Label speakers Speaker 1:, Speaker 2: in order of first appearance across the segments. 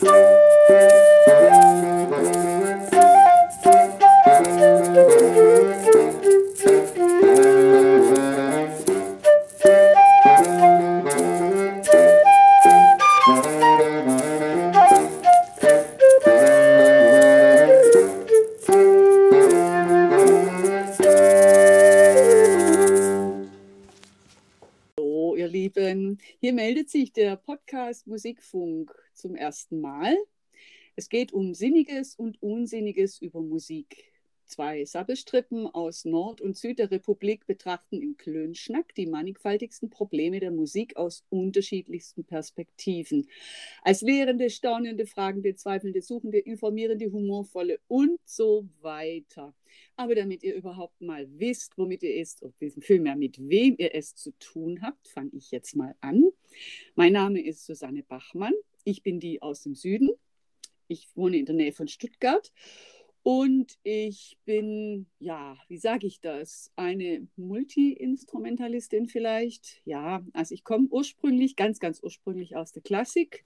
Speaker 1: Hier Podcast Musikfunk zum ersten Mal. Es geht um Sinniges und Unsinniges über Musik. Zwei Sabbelstrippen aus Nord- und Süd der Republik betrachten im Klönschnack die mannigfaltigsten Probleme der Musik aus unterschiedlichsten Perspektiven. Als Lehrende, Staunende, Fragende, Zweifelnde, Suchende, Informierende, Humorvolle und so weiter. Aber damit ihr überhaupt mal wisst, womit ihr es, oder vielmehr mit wem ihr es zu tun habt, fange ich jetzt mal an. Mein Name ist Susanne Bachmann. Ich bin die aus dem Süden. Ich wohne in der Nähe von Stuttgart. Und ich bin, ja, wie sage ich das? Eine Multi-Instrumentalistin vielleicht. Ja, also ich komme ursprünglich, ganz, ganz ursprünglich aus der Klassik,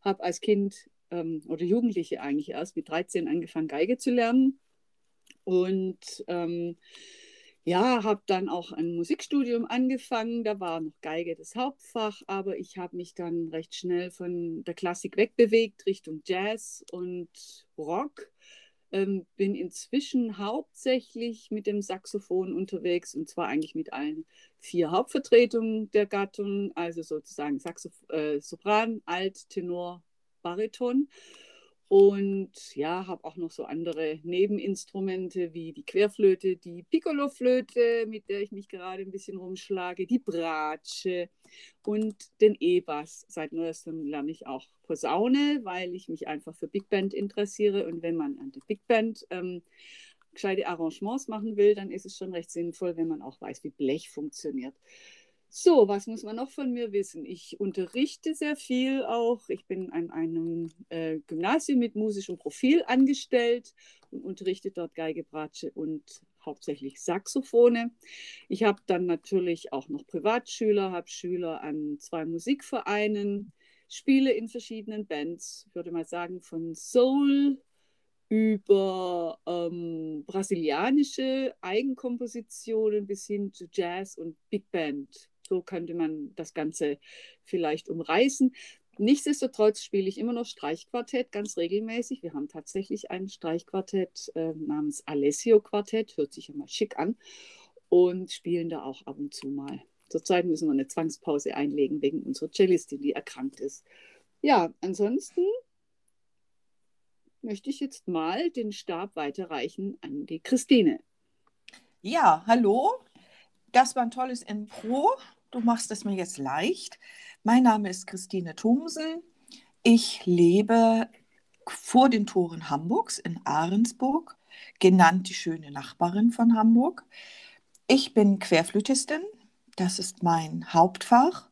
Speaker 1: habe als Kind ähm, oder Jugendliche eigentlich erst mit 13 angefangen, Geige zu lernen und ähm, ja, habe dann auch ein Musikstudium angefangen. Da war noch Geige das Hauptfach, aber ich habe mich dann recht schnell von der Klassik wegbewegt Richtung Jazz und Rock. Ähm, bin inzwischen hauptsächlich mit dem Saxophon unterwegs und zwar eigentlich mit allen vier Hauptvertretungen der Gattung, also sozusagen Saxoph äh, Sopran, Alt, Tenor, Bariton. Und ja, habe auch noch so andere Nebeninstrumente wie die Querflöte, die Piccoloflöte, mit der ich mich gerade ein bisschen rumschlage, die Bratsche und den E-Bass. Seit neuestem lerne ich auch Posaune, weil ich mich einfach für Big Band interessiere. Und wenn man an der Big Band ähm, gescheite Arrangements machen will, dann ist es schon recht sinnvoll, wenn man auch weiß, wie Blech funktioniert. So, was muss man noch von mir wissen? Ich unterrichte sehr viel auch. Ich bin an einem äh, Gymnasium mit musischem Profil angestellt und unterrichte dort Geige, Bratsche und hauptsächlich Saxophone. Ich habe dann natürlich auch noch Privatschüler, habe Schüler an zwei Musikvereinen, spiele in verschiedenen Bands, ich würde mal sagen von Soul über ähm, brasilianische Eigenkompositionen bis hin zu Jazz und Big Band so könnte man das Ganze vielleicht umreißen. Nichtsdestotrotz spiele ich immer noch Streichquartett ganz regelmäßig. Wir haben tatsächlich ein Streichquartett äh, namens Alessio Quartett, hört sich ja mal schick an, und spielen da auch ab und zu mal. Zurzeit müssen wir eine Zwangspause einlegen wegen unserer Cellistin, die erkrankt ist. Ja, ansonsten möchte ich jetzt mal den Stab weiterreichen an die Christine.
Speaker 2: Ja, hallo. Das war ein tolles Intro. Du machst es mir jetzt leicht. Mein Name ist Christine Thomsen. Ich lebe vor den Toren Hamburgs in Ahrensburg, genannt die schöne Nachbarin von Hamburg. Ich bin Querflötistin, das ist mein Hauptfach,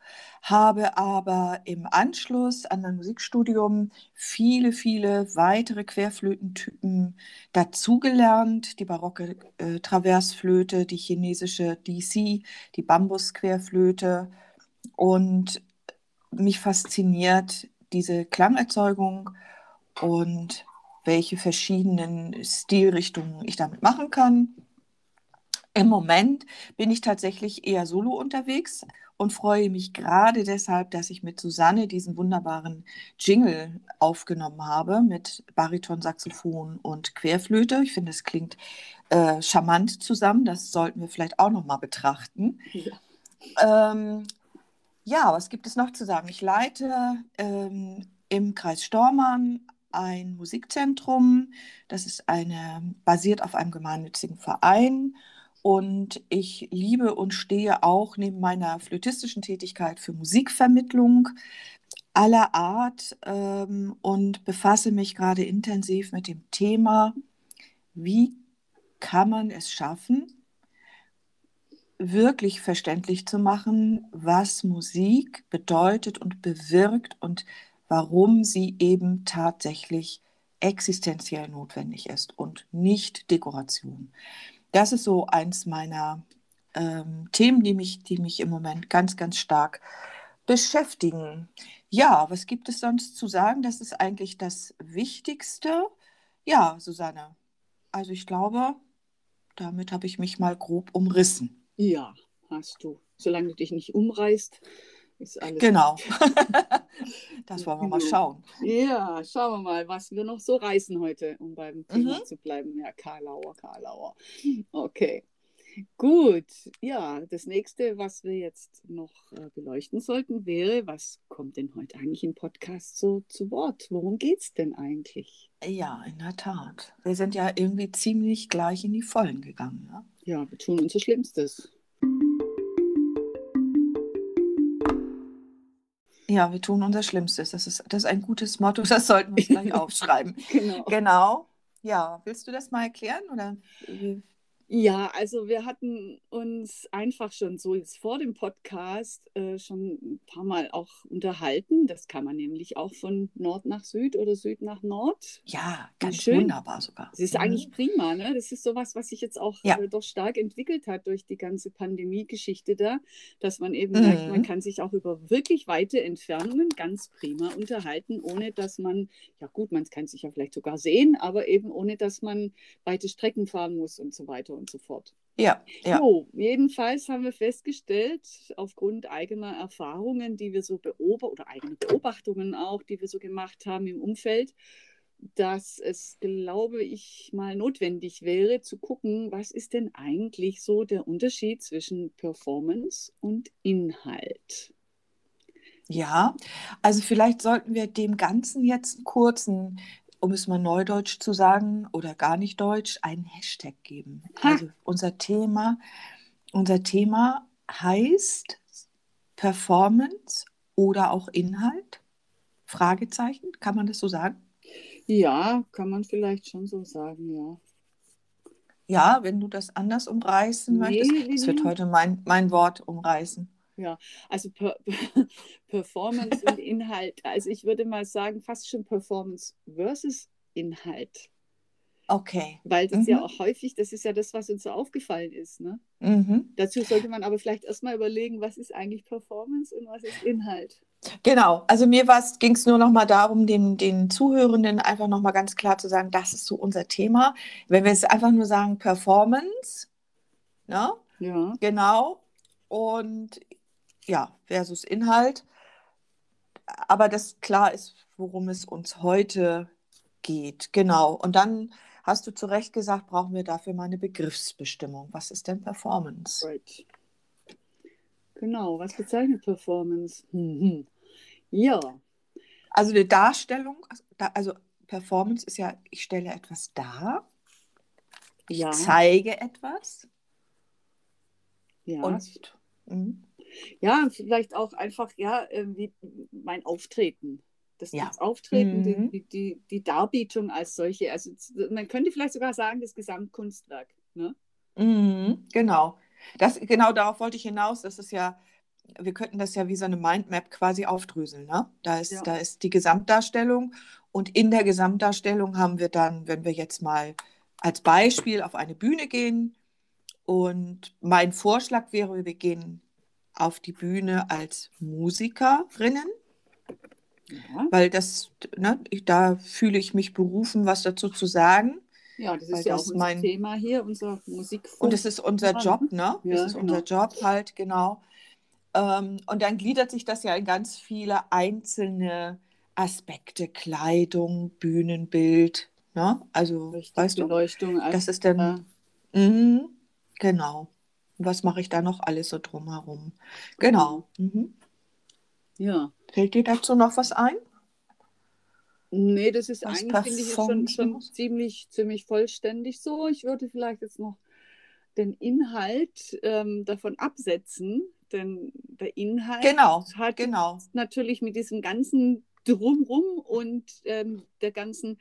Speaker 2: habe aber im Anschluss an mein Musikstudium viele, viele weitere Querflötentypen dazugelernt. Die barocke äh, Traversflöte, die chinesische DC, die Bambusquerflöte. Und mich fasziniert diese Klangerzeugung und welche verschiedenen Stilrichtungen ich damit machen kann. Im Moment bin ich tatsächlich eher solo unterwegs und freue mich gerade deshalb, dass ich mit Susanne diesen wunderbaren Jingle aufgenommen habe mit Bariton, Saxophon und Querflöte. Ich finde, es klingt äh, charmant zusammen. Das sollten wir vielleicht auch noch mal betrachten. Ja. Ähm, ja, was gibt es noch zu sagen? Ich leite ähm, im Kreis Stormann ein Musikzentrum. Das ist eine basiert auf einem gemeinnützigen Verein und ich liebe und stehe auch neben meiner flötistischen Tätigkeit für Musikvermittlung aller Art ähm, und befasse mich gerade intensiv mit dem Thema, wie kann man es schaffen, wirklich verständlich zu machen, was Musik bedeutet und bewirkt und warum sie eben tatsächlich existenziell notwendig ist und nicht Dekoration das ist so eins meiner ähm, Themen, die mich, die mich im Moment ganz, ganz stark beschäftigen. Ja, was gibt es sonst zu sagen? Das ist eigentlich das Wichtigste. Ja, Susanne. Also ich glaube, damit habe ich mich mal grob umrissen.
Speaker 1: Ja, hast du. Solange du dich nicht umreißt, ist alles.
Speaker 2: Genau. das wollen wir mal
Speaker 1: Genau.
Speaker 2: schauen.
Speaker 1: Ja, schauen wir mal, was wir noch so reißen heute, um beim Thema
Speaker 2: Mhm.
Speaker 1: zu bleiben. Ja, Karlauer, Karlauer. Okay. Gut, ja, das nächste, was wir jetzt noch äh, beleuchten sollten, wäre, was kommt denn heute eigentlich im Podcast so zu Wort? Worum geht es denn eigentlich?
Speaker 2: Ja, in der Tat. Wir sind ja irgendwie ziemlich gleich in die Vollen gegangen. Ne?
Speaker 1: Ja, wir tun unser Schlimmstes.
Speaker 2: Ja, wir tun unser Schlimmstes. Das ist, das ist ein gutes Motto, das sollten wir uns gleich aufschreiben.
Speaker 1: Genau.
Speaker 2: Genau. Ja, willst du das mal erklären? Oder
Speaker 1: Ja, also wir hatten uns einfach schon so jetzt vor dem Podcast äh, schon ein paar Mal auch unterhalten. Das kann man nämlich auch von Nord nach Süd oder Süd nach Nord.
Speaker 2: ja, ganz
Speaker 1: schön.
Speaker 2: wunderbar sogar.
Speaker 1: Das ist
Speaker 2: Mhm.
Speaker 1: eigentlich prima, ne? Das ist sowas, was sich jetzt auch
Speaker 2: Ja.
Speaker 1: äh, doch stark entwickelt hat durch die ganze Pandemie-Geschichte da, dass man eben merkt, man
Speaker 2: Mhm.
Speaker 1: kann sich auch über wirklich weite Entfernungen ganz prima unterhalten, ohne dass man, ja gut, man kann sich ja vielleicht sogar sehen, aber eben ohne, dass man weite Strecken fahren muss und so weiter und so fort.
Speaker 2: Ja, ja.
Speaker 1: So, jedenfalls haben wir festgestellt, aufgrund eigener Erfahrungen, die wir so beobachten, oder eigener Beobachtungen auch, die wir so gemacht haben im Umfeld, dass es, glaube ich, mal notwendig wäre zu gucken, was ist denn eigentlich so der Unterschied zwischen Performance und Inhalt?
Speaker 2: Ja, also vielleicht sollten wir dem Ganzen jetzt einen kurzen, um es mal neudeutsch zu sagen oder gar nicht deutsch, einen Hashtag geben.
Speaker 1: Ha.
Speaker 2: Also unser Thema, unser Thema heißt Performance oder auch Inhalt? Fragezeichen, kann man das so sagen?
Speaker 1: Ja, kann man vielleicht schon so sagen, ja.
Speaker 2: Ja, wenn du das anders umreißen
Speaker 1: Nee,
Speaker 2: möchtest.
Speaker 1: nee,
Speaker 2: Das wird
Speaker 1: nee.
Speaker 2: heute mein, mein Wort umreißen.
Speaker 1: Also per Performance und Inhalt. Also ich würde mal sagen, fast schon Performance versus Inhalt.
Speaker 2: Okay.
Speaker 1: Weil das ja
Speaker 2: Mhm.
Speaker 1: auch häufig, das ist ja das, was uns so aufgefallen ist. Ne?
Speaker 2: Mhm.
Speaker 1: Dazu sollte man aber vielleicht erstmal überlegen, was ist eigentlich Performance und was ist Inhalt.
Speaker 2: Genau, also mir ging es nur noch mal darum, den, den Zuhörenden einfach noch mal ganz klar zu sagen, das ist so unser Thema. Wenn wir jetzt einfach nur sagen Performance, ne?
Speaker 1: Ja,
Speaker 2: genau, und ja, versus Inhalt, aber das klar ist, worum es uns heute geht, genau. Und dann hast du zu Recht gesagt, brauchen wir dafür mal eine Begriffsbestimmung. Was ist denn Performance?
Speaker 1: right. Genau, was bezeichnet Performance? Mhm. Ja,
Speaker 2: Also eine Darstellung, also Performance ist ja, ich stelle etwas dar. Ich
Speaker 1: Ja.
Speaker 2: zeige etwas
Speaker 1: ja.
Speaker 2: und mhm.
Speaker 1: Ja, vielleicht auch einfach, ja, wie mein Auftreten. Das,
Speaker 2: Ja.
Speaker 1: das Auftreten,
Speaker 2: Mhm.
Speaker 1: die, die, die Darbietung als solche. Also man könnte vielleicht sogar sagen, das Gesamtkunstwerk. Ne?
Speaker 2: Mhm, genau. Das, genau darauf wollte ich hinaus. Das ist ja, wir könnten das ja wie so eine Mindmap quasi aufdröseln. Ne? Da, ist,
Speaker 1: Ja.
Speaker 2: da ist die Gesamtdarstellung und in der Gesamtdarstellung haben wir dann, wenn wir jetzt mal als Beispiel auf eine Bühne gehen und mein Vorschlag wäre, wir gehen auf die Bühne als Musikerinnen.
Speaker 1: Ja.
Speaker 2: weil das, ne, da fühle ich mich berufen, was dazu zu sagen.
Speaker 1: ja, das ist ja
Speaker 2: das
Speaker 1: auch unser
Speaker 2: mein-
Speaker 1: Thema hier, unser Musikfunk.
Speaker 2: Und das ist unser
Speaker 1: Ja,
Speaker 2: Job, ne?
Speaker 1: Ja,
Speaker 2: Das ist unser
Speaker 1: genau.
Speaker 2: Job halt, genau. Ähm, und dann gliedert sich das ja in ganz viele einzelne Aspekte, Kleidung, Bühnenbild, ne? Also,
Speaker 1: Richtig,
Speaker 2: weißt du,
Speaker 1: Beleuchtung.
Speaker 2: das ist dann,
Speaker 1: äh,
Speaker 2: mhm, genau. Was mache ich da noch alles so drumherum? Genau. Mhm.
Speaker 1: ja.
Speaker 2: Fällt dir dazu noch was ein?
Speaker 1: Nee, das ist
Speaker 2: Was
Speaker 1: eigentlich, finde ich, schon, schon ziemlich, ziemlich vollständig so. Ich würde vielleicht jetzt noch den Inhalt ähm, davon absetzen, denn der Inhalt
Speaker 2: Genau,
Speaker 1: hat
Speaker 2: genau.
Speaker 1: natürlich mit diesem ganzen Drumrum und ähm, der ganzen,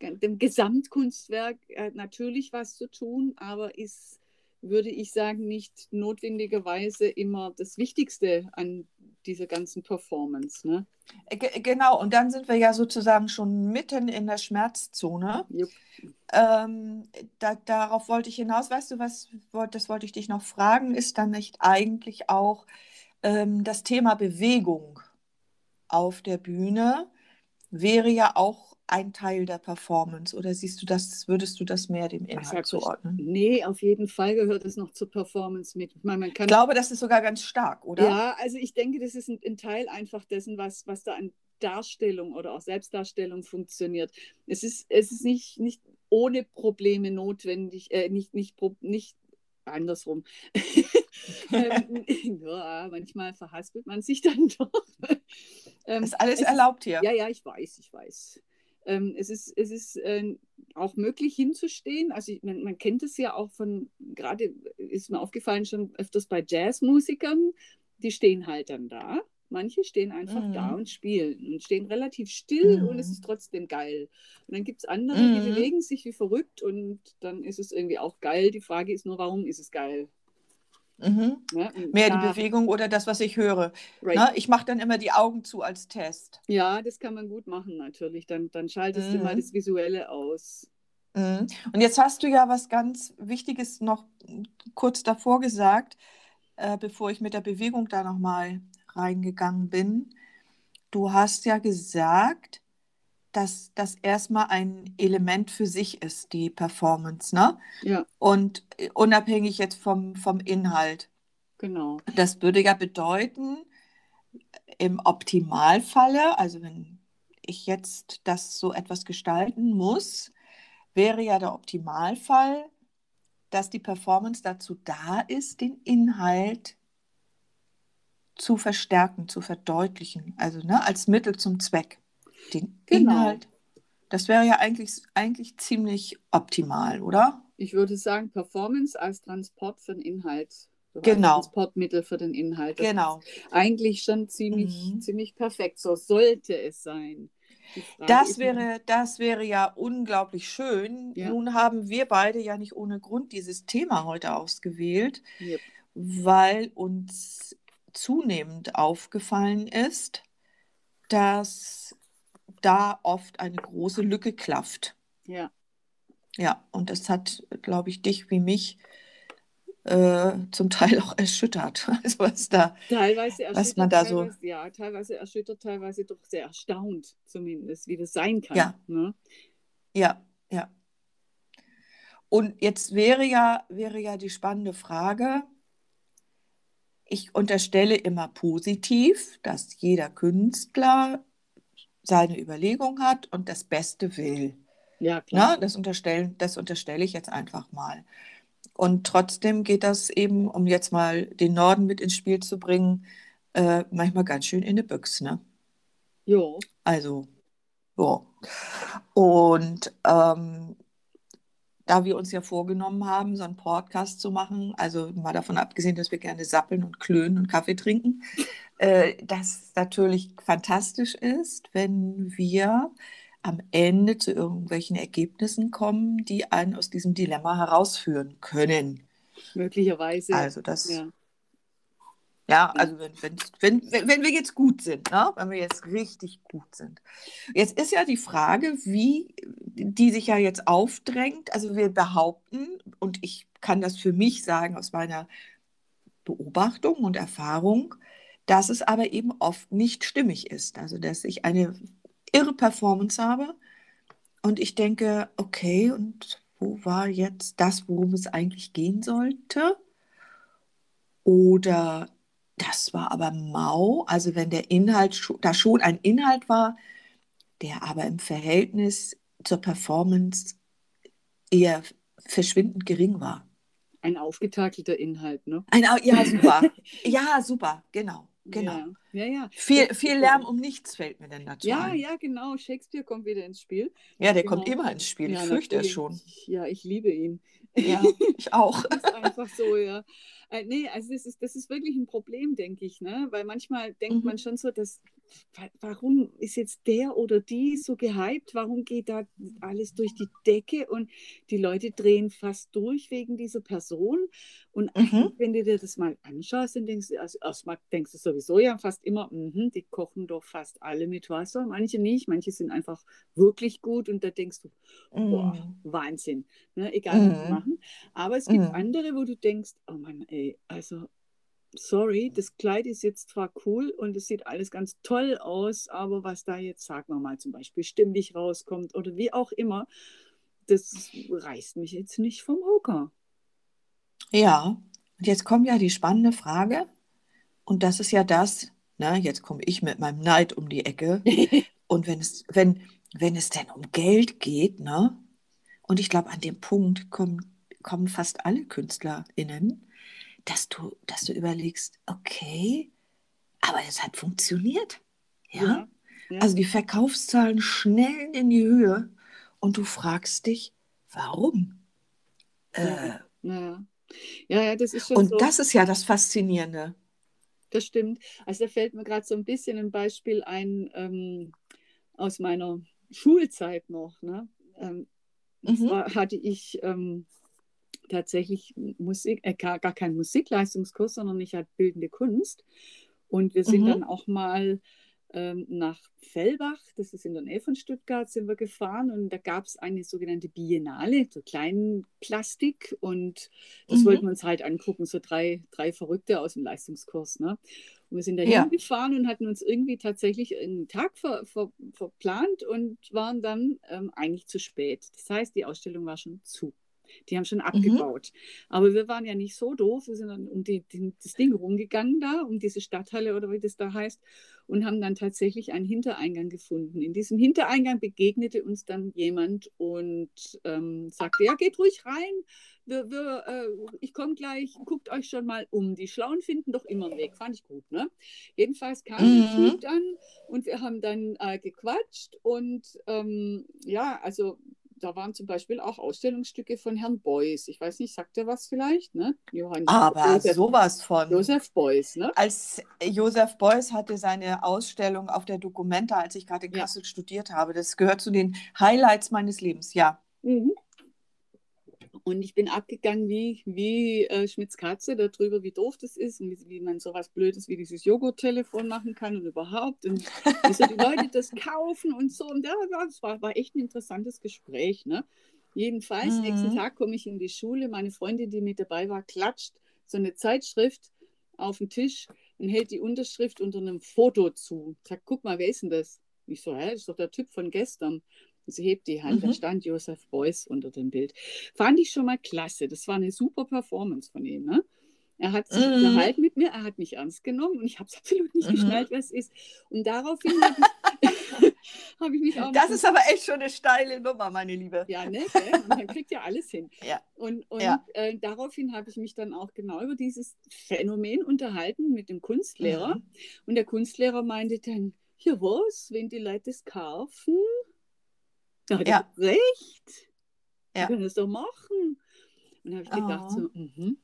Speaker 1: dem Gesamtkunstwerk äh, natürlich was zu tun, aber ist, würde ich sagen, nicht notwendigerweise immer das Wichtigste an dieser ganzen Performance. Ne?
Speaker 2: Äh, ge- Genau, und dann sind wir ja sozusagen schon mitten in der Schmerzzone.
Speaker 1: Jupp.
Speaker 2: Ähm, da, darauf wollte ich hinaus. Weißt du, was, das wollte ich dich noch fragen, ist dann nicht eigentlich auch ähm, das Thema Bewegung? auf der Bühne wäre ja auch ein Teil der Performance. Oder siehst du das, würdest du das mehr dem Inhalt zuordnen?
Speaker 1: Nee, auf jeden Fall gehört es noch zur Performance mit.
Speaker 2: Ich, meine, man kann, ich glaube, das ist sogar ganz stark, oder?
Speaker 1: Ja, also ich denke, das ist ein, ein Teil einfach dessen, was, was da an Darstellung oder auch Selbstdarstellung funktioniert. Es ist, es ist nicht, nicht ohne Probleme notwendig, äh, nicht, nicht, nicht andersrum. ähm, ja, manchmal verhaspelt man sich dann doch.
Speaker 2: Ähm, ist alles erlaubt hier.
Speaker 1: Ja, ja, ich weiß, ich weiß. Ähm, es ist, es ist äh, auch möglich hinzustehen. Also ich, man, man, kennt es ja auch von, gerade ist mir aufgefallen schon öfters bei Jazzmusikern, die stehen halt dann da Manche stehen einfach mhm. da und spielen und stehen relativ still mhm. und es ist trotzdem geil. Und dann gibt es andere, mhm. die bewegen sich wie verrückt und dann ist es irgendwie auch geil. Die Frage ist nur, warum ist es geil?
Speaker 2: Mhm. Ja, Mehr da, die Bewegung oder das, was ich höre. Right. Na, ich mache dann immer die Augen zu als Test.
Speaker 1: Ja, das kann man gut machen natürlich. Dann, dann schaltest du mal mhm. das Visuelle aus.
Speaker 2: Mhm. Und jetzt hast du ja was ganz Wichtiges noch kurz davor gesagt, äh, bevor ich mit der Bewegung da nochmal reingegangen bin. Du hast ja gesagt, dass das erstmal ein Element für sich ist, die Performance, ne?
Speaker 1: Ja.
Speaker 2: Und unabhängig jetzt vom, vom Inhalt.
Speaker 1: Genau.
Speaker 2: Das würde ja bedeuten, im Optimalfalle, also wenn ich jetzt das so etwas gestalten muss, wäre ja der Optimalfall, dass die Performance dazu da ist, den Inhalt zu verstärken, zu verdeutlichen, also ne, als Mittel zum Zweck. Den genau. Inhalt. Das wäre ja eigentlich, eigentlich ziemlich optimal, oder?
Speaker 1: Ich würde sagen, Performance als Transport für den Inhalt.
Speaker 2: Genau.
Speaker 1: Transportmittel für den Inhalt.
Speaker 2: Das genau.
Speaker 1: Eigentlich schon ziemlich, mhm. ziemlich perfekt. So sollte es sein.
Speaker 2: Das wäre, das wäre ja unglaublich schön. Ja. Nun haben wir beide ja nicht ohne Grund dieses Thema heute ausgewählt, yep. weil uns zunehmend aufgefallen ist, dass da oft eine große Lücke klafft.
Speaker 1: Ja.
Speaker 2: Ja, und das hat, glaube ich, dich wie mich äh, zum Teil auch erschüttert. Also was da,
Speaker 1: teilweise
Speaker 2: erschüttert, was man da so,
Speaker 1: ja, teilweise erschüttert, teilweise doch sehr erstaunt, zumindest, wie das sein kann.
Speaker 2: Ja,
Speaker 1: ne?
Speaker 2: ja, ja. Und jetzt wäre ja, wäre ja die spannende Frage, ich unterstelle immer positiv, dass jeder Künstler seine Überlegung hat und das Beste will.
Speaker 1: Ja, klar.
Speaker 2: Na, das, unterstellen, das unterstelle ich jetzt einfach mal. Und trotzdem geht das eben, um jetzt mal den Norden mit ins Spiel zu bringen, äh, manchmal ganz schön in eine Büchse. Ne?
Speaker 1: Jo.
Speaker 2: Also, ja. Und ähm, da wir uns ja vorgenommen haben, so einen Podcast zu machen, also mal davon abgesehen, dass wir gerne sappeln und klönen und Kaffee trinken, äh, das natürlich fantastisch ist, wenn wir am Ende zu irgendwelchen Ergebnissen kommen, die einen aus diesem Dilemma herausführen können.
Speaker 1: Möglicherweise.
Speaker 2: Also das, ja. Ja, also wenn, wenn, wenn, wenn wir jetzt gut sind, ne? wenn wir jetzt richtig gut sind. Jetzt ist ja die Frage, wie die sich ja jetzt aufdrängt. Also wir behaupten, und ich kann das für mich sagen aus meiner Beobachtung und Erfahrung, dass es aber eben oft nicht stimmig ist. Also dass ich eine irre Performance habe und ich denke, okay, und wo war jetzt das, worum es eigentlich gehen sollte? Oder das war aber mau. Also wenn der Inhalt da schon ein Inhalt war, der aber im Verhältnis zur Performance eher verschwindend gering war.
Speaker 1: Ein aufgetakelter Inhalt, ne?
Speaker 2: Ein, ja, super. ja, super, genau. Genau.
Speaker 1: Ja, ja. ja.
Speaker 2: Viel, viel Lärm um nichts fällt mir denn dazu
Speaker 1: Ja,
Speaker 2: ein.
Speaker 1: ja, genau. Shakespeare kommt wieder ins Spiel.
Speaker 2: Ja, der
Speaker 1: genau.
Speaker 2: kommt immer ins Spiel. Ich fürchte es schon.
Speaker 1: Ja, ich liebe ihn.
Speaker 2: Ja, ich auch.
Speaker 1: das ist einfach so, ja. Äh, nee, also das ist, das ist wirklich ein Problem, denke ich, ne? Weil manchmal denkt mhm. man schon so, dass warum ist jetzt der oder die so gehypt? Warum geht da alles durch die Decke und die Leute drehen fast durch wegen dieser Person? Und mhm. wenn du dir das mal anschaust, dann denkst du, also erstmal denkst du sowieso ja fast immer, mh, die kochen doch fast alle mit Wasser. Manche nicht, manche sind einfach wirklich gut und da denkst du, mhm. boah, Wahnsinn. Ne? Egal, was sie mhm. machen. Aber es gibt mhm. andere, wo du denkst, oh Mann, ey, also sorry, das Kleid ist jetzt zwar cool und es sieht alles ganz toll aus, aber was da jetzt, sagen wir mal, zum Beispiel stimmlich rauskommt oder wie auch immer, das reißt mich jetzt nicht vom Hocker.
Speaker 2: Ja, und jetzt kommt ja die spannende Frage, und das ist ja das, na, jetzt komme ich mit meinem Neid um die Ecke. und wenn es, wenn, wenn es denn um Geld geht, ne? Und ich glaube, an dem Punkt kommen, kommen fast alle KünstlerInnen, dass du, dass du überlegst, okay, aber es hat funktioniert. Ja? ja, ja. Also die Verkaufszahlen schnellen in die Höhe und du fragst dich, warum?
Speaker 1: Ja, äh, ja. ja, das ist schon
Speaker 2: Und
Speaker 1: so.
Speaker 2: das ist ja das Faszinierende.
Speaker 1: Das stimmt. Also da fällt mir gerade so ein bisschen ein Beispiel ein ähm, aus meiner Schulzeit noch. Ne? Ähm, mhm. zwar hatte ich ähm, tatsächlich Musik, äh, gar, gar keinen Musikleistungskurs, sondern ich hatte bildende Kunst. Und wir sind mhm. dann auch mal ähm, nach Fellbach, das ist in der Nähe von Stuttgart, sind wir gefahren und da gab es eine sogenannte Biennale, so kleinen Plastik und das mhm. wollten wir uns halt angucken, so drei, drei Verrückte aus dem Leistungskurs. Ne? Und wir sind da ja. hingefahren und hatten uns irgendwie tatsächlich einen Tag ver, ver, verplant und waren dann ähm, eigentlich zu spät. Das heißt, die Ausstellung war schon zu. Die haben schon mhm. abgebaut. Mhm. Aber wir waren ja nicht so doof. Wir sind dann um die, die, das Ding rumgegangen da, um diese Stadthalle oder wie das da heißt, und haben dann tatsächlich einen Hintereingang gefunden. In diesem Hintereingang begegnete uns dann jemand und ähm, sagte, ja, geht ruhig rein. Wir, wir, äh, ich komme gleich, guckt euch schon mal um. Die Schlauen finden doch immer einen Weg. Fand ich gut. Ne? Jedenfalls kam mhm. der Typ dann und wir haben dann äh, gequatscht und ähm, ja, also da waren zum Beispiel auch Ausstellungsstücke von Herrn Beuys. Ich weiß nicht, sagt er was vielleicht? Ne?
Speaker 2: Johann Aber Josef, sowas von.
Speaker 1: Josef Beuys, ne?
Speaker 2: Als Josef Beuys hatte seine Ausstellung auf der Documenta, als ich gerade in Kassel ja. studiert habe. Das gehört zu den Highlights meines Lebens, ja. Mhm.
Speaker 1: Und ich bin abgegangen wie, wie äh, Schmitz Katze darüber, wie doof das ist und wie, wie man sowas Blödes wie dieses Joghurt-Telefon machen kann und überhaupt. Und wie so die Leute das kaufen und so. Und ja, das war, war echt ein interessantes Gespräch. Ne? Jedenfalls, mhm. nächsten Tag komme ich in die Schule. Meine Freundin, die mit dabei war, klatscht so eine Zeitschrift auf den Tisch und hält die Unterschrift unter einem Foto zu. Sagt, guck mal, wer ist denn das? Ich so, hä, das ist doch der Typ von gestern. Sie hebt die Hand, mhm. da stand Josef Beuys unter dem Bild. Fand ich schon mal klasse. Das war eine super Performance von ihm. Ne? Er hat sich mhm. unterhalten mit mir, er hat mich ernst genommen und ich habe es absolut nicht mhm. geschnallt, was es ist. Und daraufhin habe ich, hab ich, mich auch.
Speaker 2: Das ist aber echt schon eine steile Nummer, meine Liebe.
Speaker 1: Ja, ne? Und man kriegt ja alles hin.
Speaker 2: Ja.
Speaker 1: Und, und
Speaker 2: ja.
Speaker 1: Äh, daraufhin habe ich mich dann auch genau über dieses Phänomen unterhalten mit dem Kunstlehrer. Mhm. Und der Kunstlehrer meinte dann: Ja, was, wenn die Leute das kaufen? Da hat ja. er recht. Ja. Wir können das doch machen. Und da habe ich gedacht, oh. so, mhm.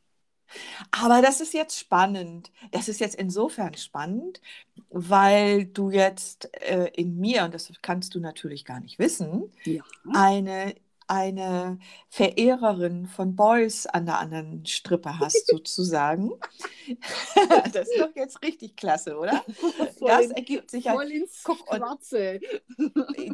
Speaker 2: Aber das ist jetzt spannend. Das ist jetzt insofern spannend, weil du jetzt äh, in mir, und das kannst du natürlich gar nicht wissen, ja. eine eine Verehrerin von Boys an der anderen Strippe hast, sozusagen. das ist doch jetzt richtig klasse, oder?
Speaker 1: Voll das in, ergibt sich voll ins Guck, Schwarze.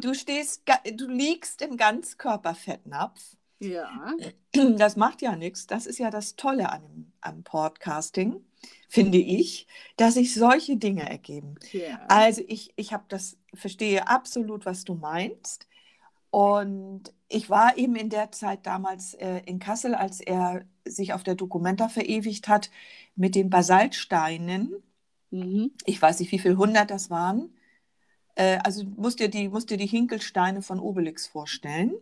Speaker 2: du stehst, du liegst im Ganzkörperfettnapf.
Speaker 1: Ja.
Speaker 2: Das macht ja nichts. Das ist ja das Tolle an am Podcasting, finde ich, dass sich solche Dinge ergeben. Ja. Also ich, ich habe das, verstehe absolut, was du meinst. Und ich war eben in der Zeit damals äh, in Kassel, als er sich auf der Documenta verewigt hat mit den Basaltsteinen. Mhm. Ich weiß nicht, wie viele hundert das waren. Äh, also musst dir, die, musst dir die Hinkelsteine von Obelix vorstellen.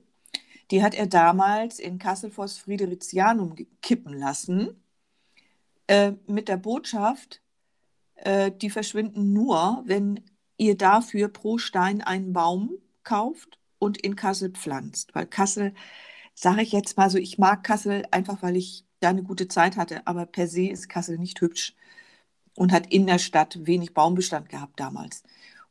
Speaker 2: Die hat er damals in Kassel vors Fridericianum kippen lassen äh, mit der Botschaft, äh, die verschwinden nur, wenn ihr dafür pro Stein einen Baum kauft und in Kassel pflanzt. Weil Kassel, sage ich jetzt mal so, ich mag Kassel einfach, weil ich da eine gute Zeit hatte, aber per se ist Kassel nicht hübsch und hat in der Stadt wenig Baumbestand gehabt damals.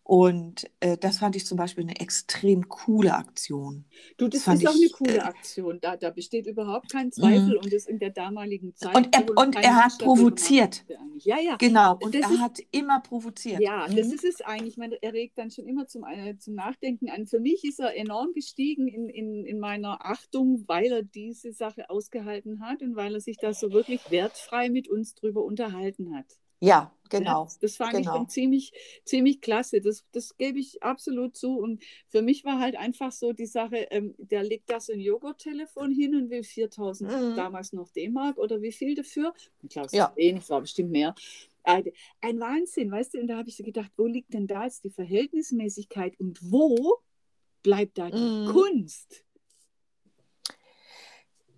Speaker 2: Und äh, das fand ich zum Beispiel eine extrem coole Aktion.
Speaker 1: Du, das, das ist auch eine coole äh, Aktion. Da, da besteht überhaupt kein Zweifel mhm. und das in der damaligen Zeit.
Speaker 2: Und er, und er hat provoziert.
Speaker 1: Ja, ja.
Speaker 2: Genau, und das er ist, hat immer provoziert.
Speaker 1: Ja, mhm. das ist es eigentlich. Ich meine, er regt dann schon immer zum, äh, zum Nachdenken an. Für mich ist er enorm gestiegen in, in, in meiner Achtung, weil er diese Sache ausgehalten hat und weil er sich da so wirklich wertfrei mit uns drüber unterhalten hat.
Speaker 2: Ja, genau.
Speaker 1: Das, das fand
Speaker 2: genau.
Speaker 1: ich schon ziemlich, ziemlich klasse. Das, das gebe ich absolut zu. Und für mich war halt einfach so die Sache, ähm, der legt da so ein Joghurt-Telefon hin und will 4000
Speaker 2: Mhm.
Speaker 1: damals noch D-Mark oder wie viel dafür? Ich glaube, es
Speaker 2: Ja.
Speaker 1: ist wenig, war bestimmt mehr. Ein, Wahnsinn, weißt du? Und da habe ich so gedacht, wo liegt denn da jetzt die Verhältnismäßigkeit und wo bleibt da die
Speaker 2: Mhm.
Speaker 1: Kunst?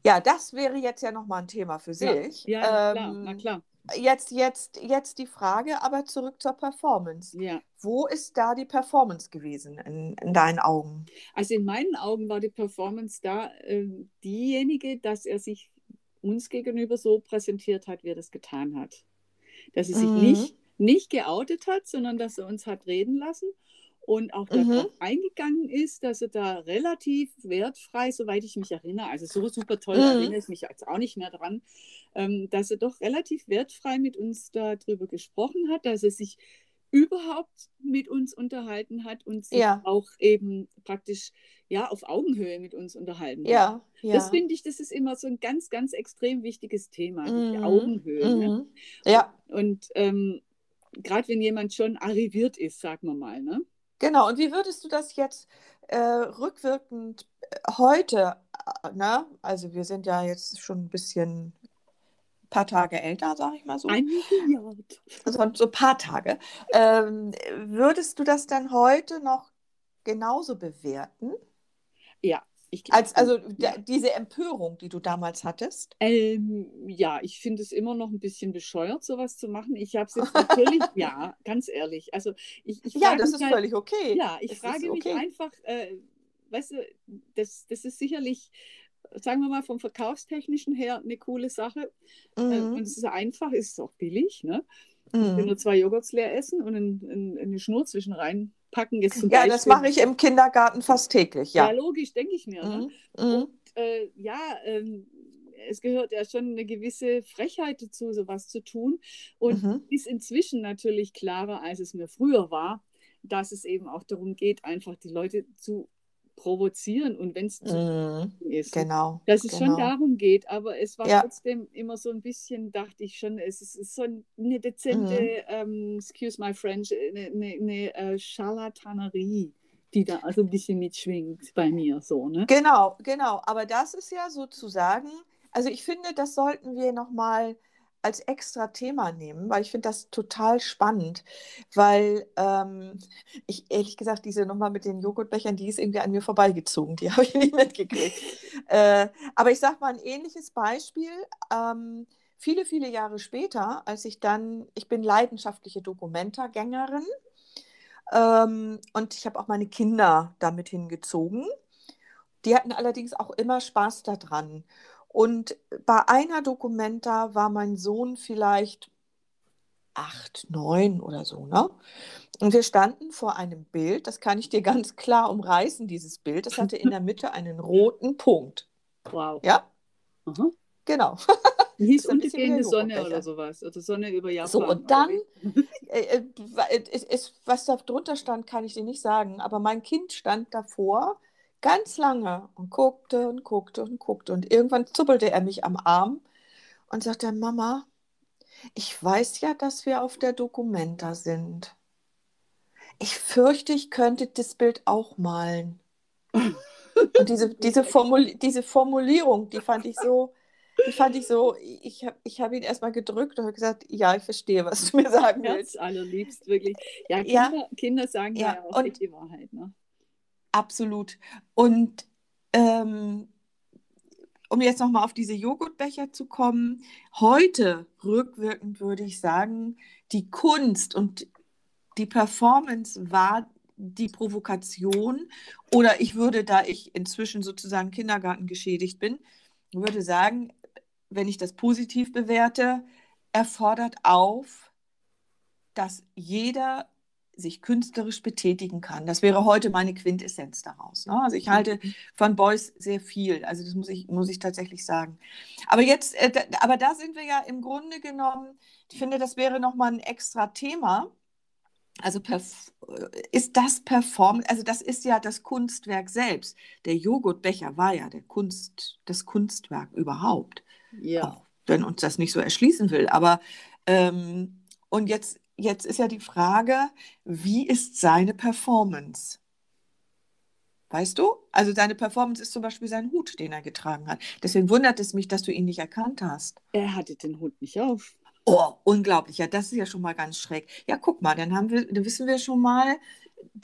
Speaker 2: Ja, das wäre jetzt ja nochmal ein Thema für
Speaker 1: Ja,
Speaker 2: sich.
Speaker 1: ja, klar,
Speaker 2: Ähm,
Speaker 1: na klar.
Speaker 2: Jetzt, jetzt, jetzt die Frage, aber zurück zur Performance.
Speaker 1: Ja.
Speaker 2: Wo ist da die Performance gewesen in, in deinen Augen?
Speaker 1: Also in meinen Augen war die Performance da ähm, diejenige, dass er sich uns gegenüber so präsentiert hat, wie er das getan hat. Dass er sich
Speaker 2: Mhm.
Speaker 1: nicht, nicht geoutet hat, sondern dass er uns hat reden lassen und auch
Speaker 2: Mhm.
Speaker 1: darauf eingegangen ist, dass er da relativ wertfrei, soweit ich mich erinnere, also so super toll
Speaker 2: Mhm.
Speaker 1: erinnere ich mich jetzt auch nicht mehr dran, ähm, dass er doch relativ wertfrei mit uns darüber gesprochen hat, dass er sich überhaupt mit uns unterhalten hat und sich
Speaker 2: Ja.
Speaker 1: auch eben praktisch ja auf Augenhöhe mit uns unterhalten hat.
Speaker 2: Ja, ja.
Speaker 1: Das finde ich, das ist immer so ein ganz, ganz extrem wichtiges Thema, die
Speaker 2: Mhm.
Speaker 1: Augenhöhe. Ne?
Speaker 2: Mhm. Ja,
Speaker 1: Und ähm, gerade wenn jemand schon arriviert ist, sagen wir mal, ne?
Speaker 2: Genau. Und wie würdest du das jetzt äh, rückwirkend äh, heute, äh, ne? Also wir sind ja jetzt schon ein bisschen, ein paar Tage älter, sage ich mal so.
Speaker 1: Ein Milliard.
Speaker 2: so, so ein paar Tage. Ähm, würdest du das dann heute noch genauso bewerten?
Speaker 1: Ja.
Speaker 2: Als, also
Speaker 1: ja.
Speaker 2: diese Empörung, die du damals hattest?
Speaker 1: Ähm, ja, ich finde es immer noch ein bisschen bescheuert, sowas zu machen. Ich habe es jetzt natürlich, ja, ganz ehrlich. Also ich, ich
Speaker 2: Ja,
Speaker 1: frage
Speaker 2: das
Speaker 1: mich
Speaker 2: ist
Speaker 1: halt,
Speaker 2: völlig okay.
Speaker 1: Ja, ich
Speaker 2: ist
Speaker 1: frage mich
Speaker 2: okay.
Speaker 1: einfach, äh, weißt du, das, das ist sicherlich, sagen wir mal, vom Verkaufstechnischen her eine coole Sache. Äh, und
Speaker 2: Mhm.
Speaker 1: es ist einfach, es ist auch billig, ne? Wenn
Speaker 2: Mhm.
Speaker 1: nur zwei Joghurts leer essen und in, in, in eine Schnur zwischen jetzt zum
Speaker 2: Ja,
Speaker 1: Beispiel.
Speaker 2: das mache ich im Kindergarten fast täglich,
Speaker 1: Ja,
Speaker 2: ja.
Speaker 1: logisch, denke ich mir. Ne?
Speaker 2: Mhm. Mhm.
Speaker 1: Und äh, ja, ähm, es gehört ja schon eine gewisse Frechheit dazu, sowas zu tun. Und
Speaker 2: Mhm.
Speaker 1: ist inzwischen natürlich klarer, als es mir früher war, dass es eben auch darum geht, einfach die Leute zu provozieren und wenn es zu
Speaker 2: Mhm.
Speaker 1: ist.
Speaker 2: Genau.
Speaker 1: Dass es schon
Speaker 2: genau.
Speaker 1: darum geht, aber es war
Speaker 2: Ja.
Speaker 1: trotzdem immer so ein bisschen, dachte ich schon, es ist, es ist so eine dezente,
Speaker 2: Mhm.
Speaker 1: ähm, excuse my French, eine, eine, eine äh, Scharlatanerie, die da also ein bisschen mitschwingt bei mir so, ne?
Speaker 2: Genau, genau. Aber das ist ja sozusagen, also ich finde, das sollten wir nochmal als extra Thema nehmen, weil ich finde das total spannend, weil ähm, ich ehrlich gesagt, diese Nummer mit den Joghurtbechern, die ist irgendwie an mir vorbeigezogen, die habe ich nicht mitgekriegt. äh, aber ich sage mal ein ähnliches Beispiel. Ähm, viele, viele Jahre später, als ich dann, ich bin leidenschaftliche Dokumentargängerin ähm, und ich habe auch meine Kinder damit hingezogen. Die hatten allerdings auch immer Spaß daran. Und bei einer Dokumenta war mein Sohn vielleicht acht, neun oder so, ne? Und wir standen vor einem Bild, das kann ich dir ganz klar umreißen, dieses Bild. Das hatte in der Mitte einen roten Punkt.
Speaker 1: Wow.
Speaker 2: Ja,
Speaker 1: Aha.
Speaker 2: genau.
Speaker 1: Wie hieß untergehende Sonne oder sowas? Oder Sonne über Japan.
Speaker 2: So, und dann, äh, äh, ist, was da drunter stand, kann ich dir nicht sagen, aber mein Kind stand davor ganz lange und guckte und guckte und guckte. Und irgendwann zuppelte er mich am Arm und sagte, Mama, ich weiß ja, dass wir auf der Documenta sind. Ich fürchte, ich könnte das Bild auch malen. Und diese, diese, Formul diese Formulierung, die fand ich so, die fand ich so, ich habe ich hab ihn erstmal gedrückt und habe gesagt, ja, ich verstehe, was du mir sagen willst.
Speaker 1: Herz allerliebst, wirklich. Ja,
Speaker 2: Ja.
Speaker 1: Kinder, Kinder sagen ja,
Speaker 2: Ja,
Speaker 1: auch
Speaker 2: und-
Speaker 1: die Wahrheit. Ne?
Speaker 2: Absolut. Und ähm, um jetzt nochmal auf diese Joghurtbecher zu kommen, heute rückwirkend würde ich sagen, die Kunst und die Performance war die Provokation oder ich würde, da ich inzwischen sozusagen Kindergarten geschädigt bin, würde sagen, wenn ich das positiv bewerte, erfordert auf, dass jeder sich künstlerisch betätigen kann. Das wäre heute meine Quintessenz daraus. Ne? Also ich halte von Beuys sehr viel. Also das muss ich, muss ich tatsächlich sagen. Aber jetzt, äh, da, aber da sind wir ja im Grunde genommen, ich finde, das wäre nochmal ein extra Thema. Also perf ist das Performance, also das ist ja das Kunstwerk selbst. Der Joghurtbecher war ja der Kunst, das Kunstwerk überhaupt
Speaker 1: Ja.
Speaker 2: auch wenn uns das nicht so erschließen will. Aber ähm, Und jetzt, jetzt ist ja die Frage, wie ist seine Performance? Weißt du? Also seine Performance ist zum Beispiel sein Hut, den er getragen hat. Deswegen wundert es mich, dass du ihn nicht erkannt hast.
Speaker 1: Er hatte den Hut nicht auf.
Speaker 2: Oh, unglaublich. Ja, das ist ja schon mal ganz schräg. Ja, guck mal, dann haben wir, dann wissen wir schon mal,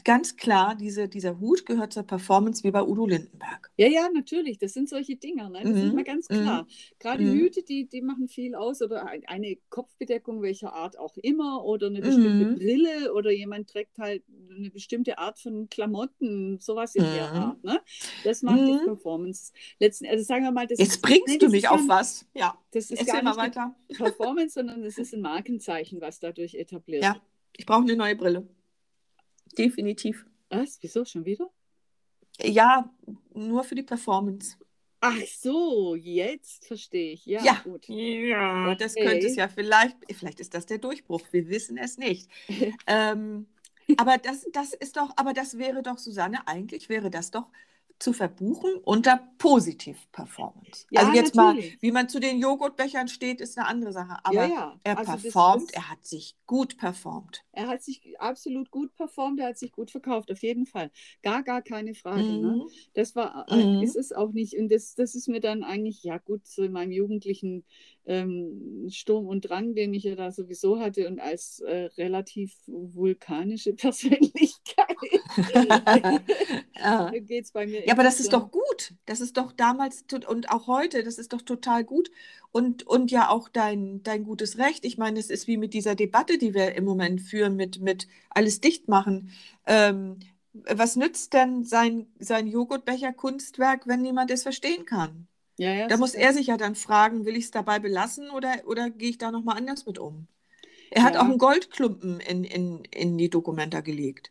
Speaker 2: ganz klar, diese, dieser Hut gehört zur Performance wie bei Udo Lindenberg.
Speaker 1: Ja, ja, natürlich. Das sind solche Dinger. Ne? Das
Speaker 2: Mhm,
Speaker 1: ist mal ganz klar. Gerade
Speaker 2: mhm.
Speaker 1: Hüte, die, die machen viel aus oder ein- eine Kopfbedeckung welcher Art auch immer oder eine bestimmte
Speaker 2: Mhm.
Speaker 1: Brille oder jemand trägt halt eine bestimmte Art von Klamotten, sowas in der
Speaker 2: Mhm.
Speaker 1: Art. Ne? Das macht die
Speaker 2: Mhm.
Speaker 1: Performance. Letzten, also sagen wir mal, das
Speaker 2: Jetzt
Speaker 1: ist,
Speaker 2: bringst
Speaker 1: nee,
Speaker 2: du
Speaker 1: das
Speaker 2: mich
Speaker 1: ist
Speaker 2: auf was. Ja,
Speaker 1: das ist
Speaker 2: erzähl
Speaker 1: gar nicht
Speaker 2: weiter.
Speaker 1: Performance, sondern es ist ein Markenzeichen, was dadurch etabliert
Speaker 2: Ja,
Speaker 1: wird.
Speaker 2: ich brauche eine neue Brille. Definitiv.
Speaker 1: Was? Wieso schon wieder?
Speaker 2: Ja, nur für die Performance.
Speaker 1: Ach so, jetzt verstehe ich. Ja,
Speaker 2: Ja,
Speaker 1: gut.
Speaker 2: ja, das könnte es
Speaker 1: Okay.
Speaker 2: ja vielleicht, vielleicht ist das der Durchbruch, wir wissen es nicht. Ähm, aber das, das ist doch, aber das wäre doch, Susanne, eigentlich wäre das doch zu verbuchen unter Positiv-Performance.
Speaker 1: Ja,
Speaker 2: also jetzt
Speaker 1: natürlich.
Speaker 2: mal, wie man zu den Joghurtbechern steht, ist eine andere Sache. Aber
Speaker 1: Ja, ja.
Speaker 2: er
Speaker 1: Also das,
Speaker 2: performt,
Speaker 1: das,
Speaker 2: er hat sich gut performt.
Speaker 1: Er hat sich absolut gut performt, er hat sich gut verkauft, auf jeden Fall. Gar, gar keine Frage. Ne?
Speaker 2: Mhm.
Speaker 1: Das war, äh,
Speaker 2: Mhm.
Speaker 1: ist es auch nicht. Und das, das ist mir dann eigentlich, ja gut, so in meinem jugendlichen ähm, Sturm und Drang, den ich ja da sowieso hatte und als äh, relativ vulkanische Persönlichkeit,
Speaker 2: Ja.
Speaker 1: geht es bei mir
Speaker 2: Ja, aber das ist
Speaker 1: so.
Speaker 2: doch gut. Das ist doch damals und auch heute, das ist doch total gut. Und, und ja auch dein, dein gutes Recht. Ich meine, es ist wie mit dieser Debatte, die wir im Moment führen, mit, mit alles dicht machen. Ähm, was nützt denn sein, sein Joghurtbecher-Kunstwerk, wenn niemand es verstehen kann?
Speaker 1: Ja, ja,
Speaker 2: Da muss er sich ja dann fragen, will ich es dabei belassen oder, oder gehe ich da nochmal anders mit um? Er hat auch einen Goldklumpen in, in, in die Dokumenta gelegt.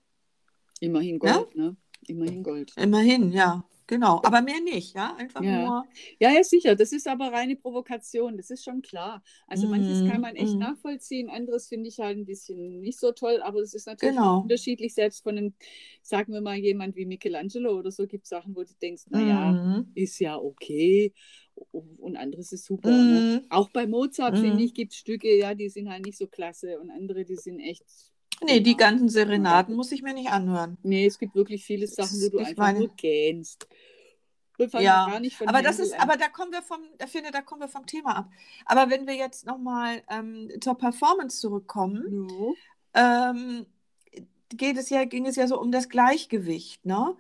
Speaker 1: immerhin
Speaker 2: Ne?
Speaker 1: Gold, ne? Immerhin Gold.
Speaker 2: Immerhin, ja, genau. Aber mehr nicht, ja. Einfach
Speaker 1: Ja.
Speaker 2: nur.
Speaker 1: Ja, ja, sicher. Das ist aber reine Provokation. Das ist schon klar. Also manches kann
Speaker 2: Mhm,
Speaker 1: man echt
Speaker 2: mhm.
Speaker 1: nachvollziehen, anderes finde ich halt ein bisschen nicht so toll. Aber es ist natürlich
Speaker 2: Genau.
Speaker 1: unterschiedlich. Selbst von einem, sagen wir mal, jemand wie Michelangelo oder so gibt es Sachen, wo du denkst, naja,
Speaker 2: Mhm.
Speaker 1: ist ja okay. Und anderes ist super. Ne?
Speaker 2: Mhm.
Speaker 1: Auch bei Mozart, finde
Speaker 2: Mhm.
Speaker 1: ich, gibt es Stücke, ja, die sind halt nicht so klasse. Und andere, die sind echt.
Speaker 2: Nee, die
Speaker 1: Ja,
Speaker 2: ganzen Serenaden muss ich mir nicht anhören.
Speaker 1: nee, es gibt wirklich viele Sachen, wo du
Speaker 2: ich
Speaker 1: einfach
Speaker 2: meine-
Speaker 1: nur gähnst.
Speaker 2: Ja,
Speaker 1: gar nicht von
Speaker 2: aber das
Speaker 1: Händel
Speaker 2: ist,
Speaker 1: an.
Speaker 2: aber da kommen wir vom, da finde, da kommen wir vom Thema ab. Aber wenn wir jetzt nochmal ähm, zur Performance zurückkommen,
Speaker 1: Jo.
Speaker 2: ähm, geht es ja, ging es ja so um das Gleichgewicht, ne?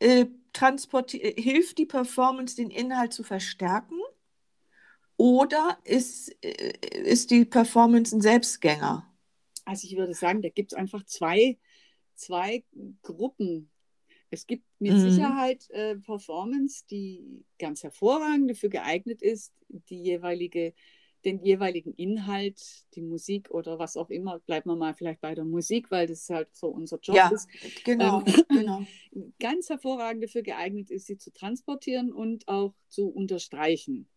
Speaker 2: Äh, äh, hilft die Performance, den Inhalt zu verstärken? Oder ist, äh, ist die Performance ein Selbstgänger?
Speaker 1: Also ich würde sagen, da gibt es einfach zwei, zwei Gruppen. Es gibt mit
Speaker 2: Mhm.
Speaker 1: Sicherheit äh, Performance, die ganz hervorragend dafür geeignet ist, die jeweilige, den jeweiligen Inhalt, die Musik oder was auch immer, bleiben wir mal vielleicht bei der Musik, weil das halt so unser Job
Speaker 2: Ja,
Speaker 1: ist,
Speaker 2: genau,
Speaker 1: ähm,
Speaker 2: genau.
Speaker 1: ganz hervorragend dafür geeignet ist, sie zu transportieren und auch zu unterstreichen.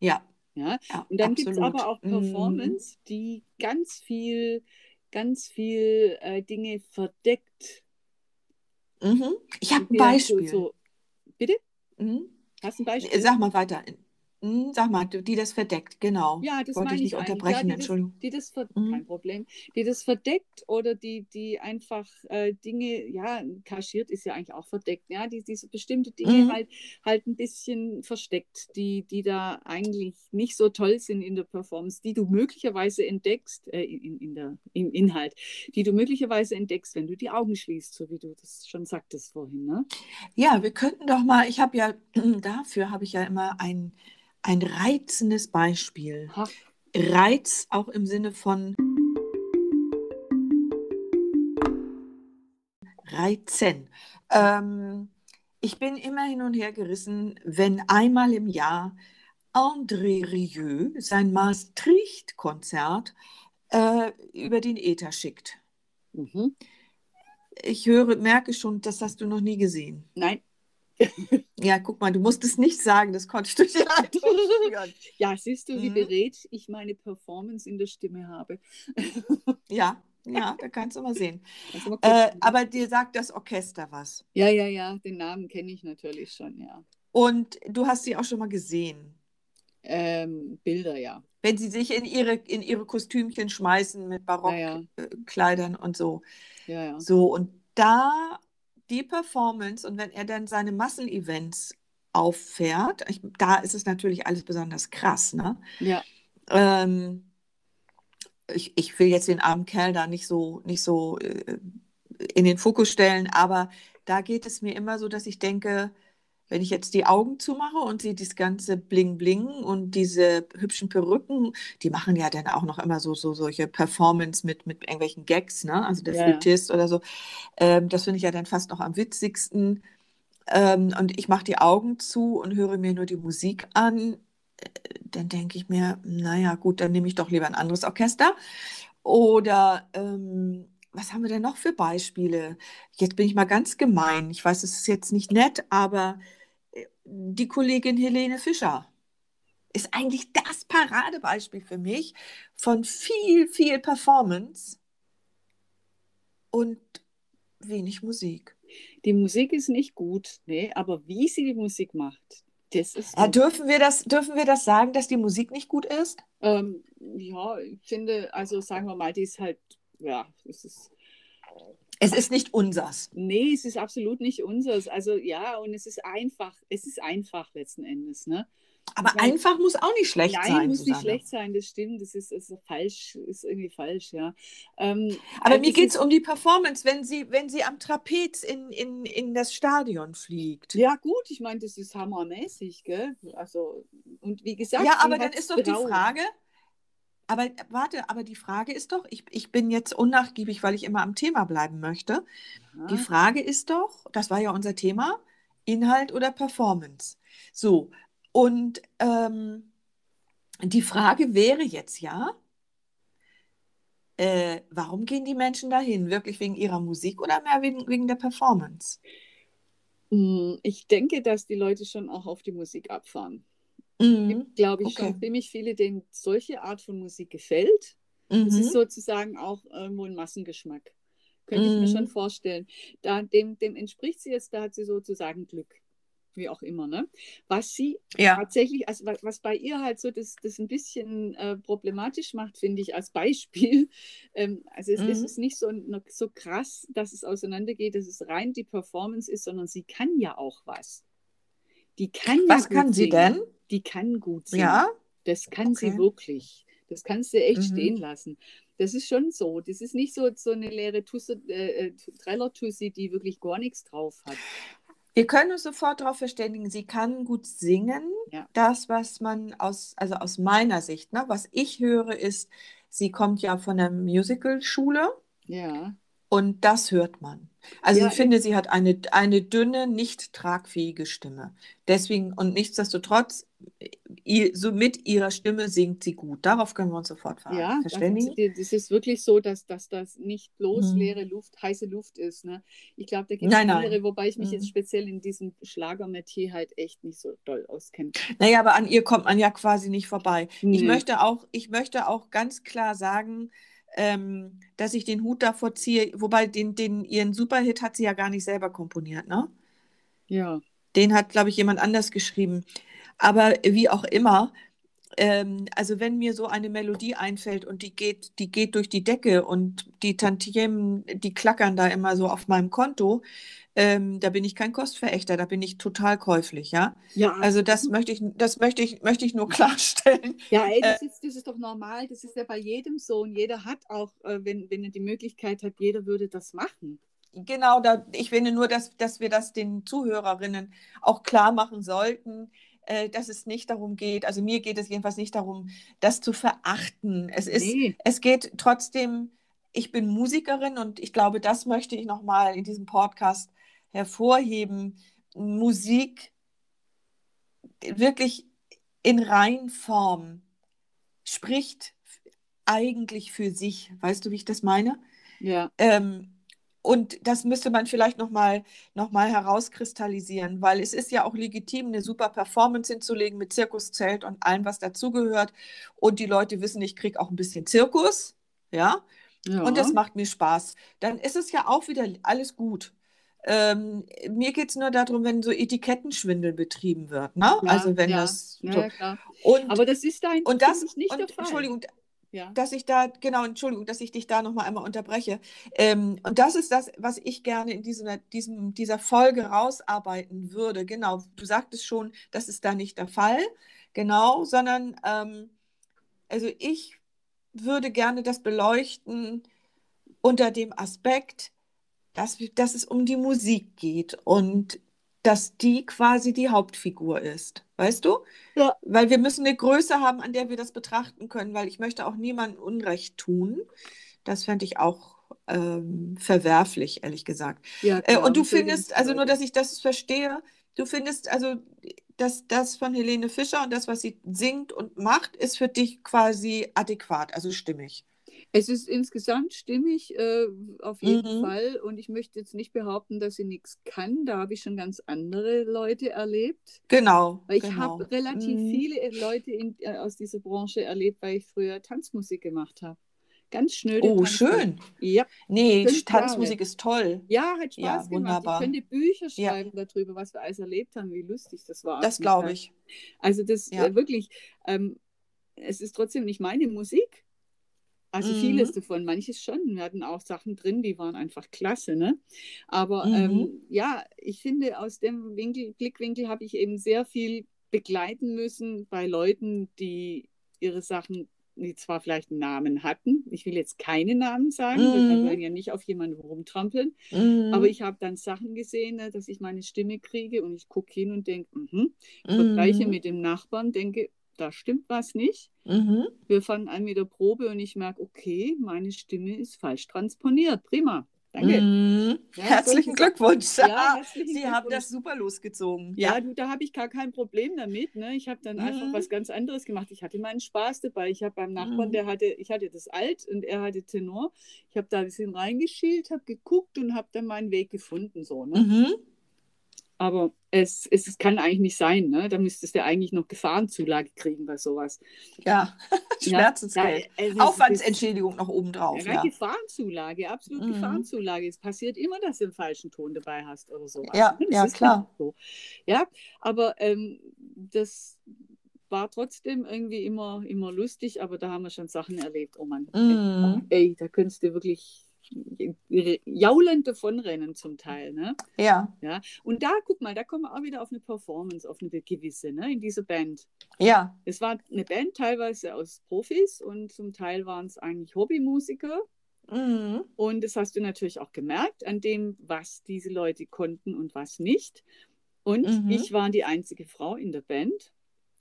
Speaker 2: Ja,
Speaker 1: Ja,
Speaker 2: ja,
Speaker 1: und dann gibt es aber auch
Speaker 2: Mhm.
Speaker 1: Performance, die ganz viel, ganz viel äh, Dinge verdeckt.
Speaker 2: Mhm. Ich habe ein Beispiel.
Speaker 1: So, bitte?
Speaker 2: Mhm.
Speaker 1: Hast du ein Beispiel?
Speaker 2: Sag mal weiter. Mhm, Sag mal, die das verdeckt, genau.
Speaker 1: Ja, das
Speaker 2: Wollte
Speaker 1: meine
Speaker 2: ich nicht
Speaker 1: ich eigentlich. Ja,
Speaker 2: unterbrechen,
Speaker 1: die das,
Speaker 2: Entschuldigung.
Speaker 1: die das ver
Speaker 2: Mhm.
Speaker 1: kein Problem, die das verdeckt oder die, die einfach äh, Dinge, ja, kaschiert ist ja eigentlich auch verdeckt, ja, die diese bestimmte Dinge
Speaker 2: Mhm.
Speaker 1: halt, halt ein bisschen versteckt, die, die da eigentlich nicht so toll sind in der Performance, die du möglicherweise entdeckst, äh, in, in der, im Inhalt, die du möglicherweise entdeckst, wenn du die Augen schließt, so wie du das schon sagtest vorhin, ne?
Speaker 2: Ja, wir könnten doch mal, ich habe ja, dafür habe ich ja immer ein, ein reizendes Beispiel.
Speaker 1: Ha,
Speaker 2: Reiz auch im Sinne von Reizen. Ähm, ich bin immer hin und her gerissen, wenn einmal im Jahr André Rieu sein Maastricht-Konzert äh, über den Äther schickt.
Speaker 1: mhm.
Speaker 2: Ich höre, merke schon, das hast du noch nie gesehen.
Speaker 1: Nein.
Speaker 2: Ja, guck mal, du musst es nicht sagen, das konntest du dir spüren.
Speaker 1: Ja, siehst du, wie
Speaker 2: Mhm.
Speaker 1: beredt ich meine Performance in der Stimme habe.
Speaker 2: Ja, ja, da kannst du mal sehen.
Speaker 1: Du mal
Speaker 2: Äh, aber dir sagt das Orchester was.
Speaker 1: ja, ja, ja, den Namen kenne ich natürlich schon, ja.
Speaker 2: Und du hast sie auch schon mal gesehen.
Speaker 1: Ähm, Bilder, ja.
Speaker 2: Wenn sie sich in ihre, in ihre Kostümchen schmeißen mit Barockkleidern
Speaker 1: Ja, ja.
Speaker 2: und so.
Speaker 1: Ja, ja.
Speaker 2: So, und da die Performance und wenn er dann seine Massenevents auffährt, ich, da ist es natürlich alles besonders krass, ne?
Speaker 1: Ja,
Speaker 2: Ähm, ich, ich will jetzt den armen Kerl da nicht so, nicht so äh, in den Fokus stellen, aber da geht es mir immer so, dass ich denke, wenn ich jetzt die Augen zumache und sehe dieses ganze Bling Bling und diese hübschen Perücken, die machen ja dann auch noch immer so, so solche Performance mit, mit irgendwelchen Gags, ne? Also der
Speaker 1: ja.
Speaker 2: Flötist oder so. Ähm, das finde ich ja dann fast noch am witzigsten. Ähm, und ich mache die Augen zu und höre mir nur die Musik an. Äh, Dann denke ich mir, naja, gut, dann nehme ich doch lieber ein anderes Orchester. Oder ähm, was haben wir denn noch für Beispiele? Jetzt bin ich mal ganz gemein. Ich weiß, es ist jetzt nicht nett, aber die Kollegin Helene Fischer ist eigentlich das Paradebeispiel für mich von viel, viel Performance und wenig Musik.
Speaker 1: Die Musik ist nicht gut, nee, aber wie sie die Musik macht, das ist
Speaker 2: Ja, dürfen wir das, dürfen wir das sagen, dass die Musik nicht gut ist?
Speaker 1: Ähm, ja, ich finde, also sagen wir mal, die ist halt, ja, es ist,
Speaker 2: Es ist nicht unsers.
Speaker 1: nee, es ist absolut nicht unseres. Also ja, und es ist einfach, es ist einfach letzten Endes, ne?
Speaker 2: Aber
Speaker 1: meine,
Speaker 2: einfach muss auch nicht schlecht
Speaker 1: nein,
Speaker 2: sein,
Speaker 1: muss nicht
Speaker 2: Susanne.
Speaker 1: schlecht sein, das stimmt, das ist, ist falsch, ist irgendwie falsch, ja. Ähm,
Speaker 2: Aber
Speaker 1: äh,
Speaker 2: mir geht es um die Performance, wenn sie, wenn sie am Trapez in, in, in das Stadion fliegt.
Speaker 1: ja gut, ich meine, das ist hammermäßig, gell? Also, und wie gesagt,
Speaker 2: Ja, aber dann ist doch die. Frage, aber warte, aber die Frage ist doch, ich, ich bin jetzt unnachgiebig, weil ich immer am Thema bleiben möchte. Die
Speaker 1: Ja,
Speaker 2: Frage ist doch, das war ja unser Thema, Inhalt oder Performance. So, und ähm, die Frage wäre jetzt ja, äh, warum gehen die Menschen dahin? Wirklich wegen ihrer Musik oder mehr wegen, wegen der Performance?
Speaker 1: Mm, Ich denke, dass die Leute schon auch auf die Musik abfahren.
Speaker 2: Mhm.
Speaker 1: gibt, glaube ich,
Speaker 2: Okay.
Speaker 1: schon ziemlich viele, denen solche Art von Musik gefällt. Das ist
Speaker 2: Mhm.
Speaker 1: sozusagen auch irgendwo ein Massengeschmack. Könnte ich mir schon
Speaker 2: Mhm.
Speaker 1: vorstellen. Da, dem, dem entspricht sie jetzt, da hat sie sozusagen Glück. Wie auch immer, ne? Was sie
Speaker 2: Ja.
Speaker 1: tatsächlich, also was, was bei ihr halt so das, das ein bisschen äh, problematisch macht, finde ich, als Beispiel. Ähm, also es, es
Speaker 2: Mhm.
Speaker 1: ist nicht so, so krass, dass es auseinandergeht, dass es rein die Performance ist, sondern sie kann ja auch was. Die kann ja
Speaker 2: Was kann sie
Speaker 1: singen.
Speaker 2: denn?
Speaker 1: Die kann gut singen.
Speaker 2: Ja.
Speaker 1: Das kann sie
Speaker 2: Okay.
Speaker 1: wirklich. Das kannst du echt
Speaker 2: Mhm.
Speaker 1: stehen lassen. Das ist schon so. Das ist nicht so, so eine leere Tusse, äh, äh, Treller-Tussi, die wirklich gar nichts drauf hat.
Speaker 2: Wir können uns sofort darauf verständigen, sie kann gut singen.
Speaker 1: Ja.
Speaker 2: Das, was man aus, also aus meiner Sicht, ne, was ich höre, ist, sie kommt ja von der Musical-Schule
Speaker 1: Ja.
Speaker 2: Und das hört man. Also
Speaker 1: Ja,
Speaker 2: ich finde, sie hat eine, eine dünne, nicht tragfähige Stimme. Deswegen und nichtsdestotrotz, ihr, so mit ihrer Stimme singt sie gut. Darauf können wir uns sofort ver
Speaker 1: Ja,
Speaker 2: verständigen.
Speaker 1: das ist wirklich so, dass, dass das nicht bloß
Speaker 2: Mhm.
Speaker 1: leere Luft, heiße Luft ist. Ne? Ich glaube, da gibt es andere, wobei ich mich
Speaker 2: Mhm.
Speaker 1: jetzt speziell in diesem Schlagermetier halt echt nicht so doll auskenne.
Speaker 2: Naja, aber an ihr kommt man ja quasi nicht vorbei. Ich
Speaker 1: Nee.
Speaker 2: möchte auch, ich möchte auch ganz klar sagen, ähm, dass ich den Hut davor ziehe, wobei den, den, ihren Superhit hat sie ja gar nicht selber komponiert, ne?
Speaker 1: Ja,
Speaker 2: Den hat, glaube ich, jemand anders geschrieben. Aber wie auch immer, ähm, also wenn mir so eine Melodie einfällt und die geht, die geht durch die Decke und die Tantiemen, die klackern da immer so auf meinem Konto, ähm, da bin ich kein Kostverächter, da bin ich total käuflich, ja.
Speaker 1: ja,
Speaker 2: Also das möchte ich, das möchte ich, möchte ich nur klarstellen.
Speaker 1: Ja, ey,
Speaker 2: Äh,
Speaker 1: das, ist, das ist doch normal. Das ist ja bei jedem so. Und jeder hat auch, äh, wenn, wenn er die Möglichkeit hat, jeder würde das machen.
Speaker 2: Genau, da, ich finde nur, dass, dass wir das den Zuhörerinnen auch klar machen sollten, äh, dass es nicht darum geht, also mir geht es jedenfalls nicht darum, das zu verachten. Es ist,
Speaker 1: Nee,
Speaker 2: es geht trotzdem, ich bin Musikerin und ich glaube, das möchte ich nochmal in diesem Podcast hervorheben. Musik wirklich in Reinform spricht eigentlich für sich. Weißt du, wie ich das meine?
Speaker 1: ja,
Speaker 2: Ähm, und das müsste man vielleicht nochmal noch mal herauskristallisieren, weil es ist ja auch legitim, eine super Performance hinzulegen mit Zirkuszelt und allem, was dazugehört. Und die Leute wissen, ich kriege auch ein bisschen Zirkus, ja,
Speaker 1: ja.
Speaker 2: und das macht mir Spaß. Dann ist es ja auch wieder alles gut. Ähm, mir geht es nur darum, wenn so Etikettenschwindel betrieben wird. Ne?
Speaker 1: Ja,
Speaker 2: also wenn
Speaker 1: ja,
Speaker 2: das. So.
Speaker 1: ja.
Speaker 2: Und,
Speaker 1: Aber das ist dein
Speaker 2: und das,
Speaker 1: nicht
Speaker 2: und,
Speaker 1: der Fall.
Speaker 2: Entschuldigung,
Speaker 1: Ja.
Speaker 2: dass ich da, genau, Entschuldigung, dass ich dich da nochmal einmal unterbreche. Ähm, und das ist das, was ich gerne in dieser, diesem, dieser Folge rausarbeiten würde. Genau, du sagtest schon, das ist da nicht der Fall, genau, sondern ähm, also ich würde gerne das beleuchten unter dem Aspekt, dass, dass es um die Musik geht und dass die quasi die Hauptfigur ist. Weißt du?
Speaker 1: Ja.
Speaker 2: Weil wir müssen eine Größe haben, an der wir das betrachten können, weil ich möchte auch niemandem Unrecht tun. Das fände ich auch ähm, verwerflich, ehrlich gesagt.
Speaker 1: Ja,
Speaker 2: Äh,
Speaker 1: klar,
Speaker 2: und du findest, also nur, dass ich das verstehe, du findest also, dass das von Helene Fischer und das, was sie singt und macht, ist für dich quasi adäquat, also stimmig.
Speaker 1: Es ist insgesamt stimmig, äh, auf jeden
Speaker 2: Mhm.
Speaker 1: Fall. Und ich möchte jetzt nicht behaupten, dass sie nichts kann. Da habe ich schon ganz andere Leute erlebt.
Speaker 2: Genau,
Speaker 1: Weil ich
Speaker 2: genau.
Speaker 1: habe relativ
Speaker 2: Mhm.
Speaker 1: viele Leute in, äh, aus dieser Branche erlebt, weil ich früher Tanzmusik gemacht habe. Ganz schnöde
Speaker 2: Oh,
Speaker 1: Tanzmusik.
Speaker 2: schön.
Speaker 1: Ja,
Speaker 2: Nee, Tanzmusik ist toll.
Speaker 1: ja, hat Spaß
Speaker 2: Ja,
Speaker 1: gemacht.
Speaker 2: wunderbar.
Speaker 1: Ich könnte Bücher
Speaker 2: Ja.
Speaker 1: schreiben darüber, was wir alles erlebt haben, wie lustig das war.
Speaker 2: Das glaube ich.
Speaker 1: Also das
Speaker 2: Ja.
Speaker 1: äh, wirklich, ähm, es ist trotzdem nicht meine Musik. Also
Speaker 2: Mhm.
Speaker 1: vieles davon, manches schon. Wir hatten auch Sachen drin, die waren einfach klasse, ne? Aber
Speaker 2: Mhm.
Speaker 1: ähm, ja, ich finde, aus dem Winkel, Blickwinkel habe ich eben sehr viel begleiten müssen bei Leuten, die ihre Sachen, die zwar vielleicht einen Namen hatten. Ich will jetzt keine Namen sagen, weil wir
Speaker 2: Mhm.
Speaker 1: wollen ja nicht auf jemanden rumtrampeln.
Speaker 2: Mhm.
Speaker 1: Aber ich habe dann Sachen gesehen, ne, dass ich meine Stimme kriege und ich gucke hin und denke, mhm,
Speaker 2: Mhm.
Speaker 1: vergleiche mit dem Nachbarn, denke, da stimmt was nicht.
Speaker 2: Mhm.
Speaker 1: Wir fangen an mit der Probe und ich merke, okay, meine Stimme ist falsch transponiert. Prima. Danke.
Speaker 2: Mhm.
Speaker 1: Ja,
Speaker 2: Herzlichen Glückwunsch.
Speaker 1: Ja, herzlichen
Speaker 2: Sie haben
Speaker 1: Glückwunsch.
Speaker 2: das super losgezogen.
Speaker 1: Ja, du, da habe ich gar kein Problem damit. Ne? Ich habe dann einfach
Speaker 2: Mhm.
Speaker 1: was ganz anderes gemacht. Ich hatte meinen Spaß dabei. Ich habe beim Nachbarn,
Speaker 2: Mhm.
Speaker 1: der hatte, ich hatte das Alt und er hatte Tenor. Ich habe da ein bisschen reingeschielt, habe geguckt und habe dann meinen Weg gefunden. So, ne? Aber es, es, es kann eigentlich nicht sein. Ne? Da müsstest du eigentlich noch Gefahrenzulage kriegen bei sowas.
Speaker 2: Ja, Schmerzensgeld.
Speaker 1: ja, also
Speaker 2: Aufwandsentschädigung noch obendrauf.
Speaker 1: Ja,
Speaker 2: Ja,
Speaker 1: Gefahrenzulage, absolut
Speaker 2: Mhm.
Speaker 1: Gefahrenzulage. Es passiert immer, dass du einen falschen Ton dabei hast oder sowas.
Speaker 2: Ja,
Speaker 1: ne? Das
Speaker 2: ja, klar.
Speaker 1: So. Ja, aber ähm, das war trotzdem irgendwie immer, immer lustig, aber da haben wir schon Sachen erlebt. Oh Mann,
Speaker 2: Mhm.
Speaker 1: ey, da könntest du wirklich jaulend davonrennen zum Teil. Ne?
Speaker 2: ja,
Speaker 1: Und da, guck mal, da kommen wir auch wieder auf eine Performance, auf eine gewisse, ne, in dieser Band.
Speaker 2: ja.
Speaker 1: Es war eine Band teilweise aus Profis und zum Teil waren es eigentlich Hobbymusiker.
Speaker 2: Mhm.
Speaker 1: Und das hast du natürlich auch gemerkt an dem, was diese Leute konnten und was nicht. Und
Speaker 2: Mhm.
Speaker 1: ich war die einzige Frau in der Band.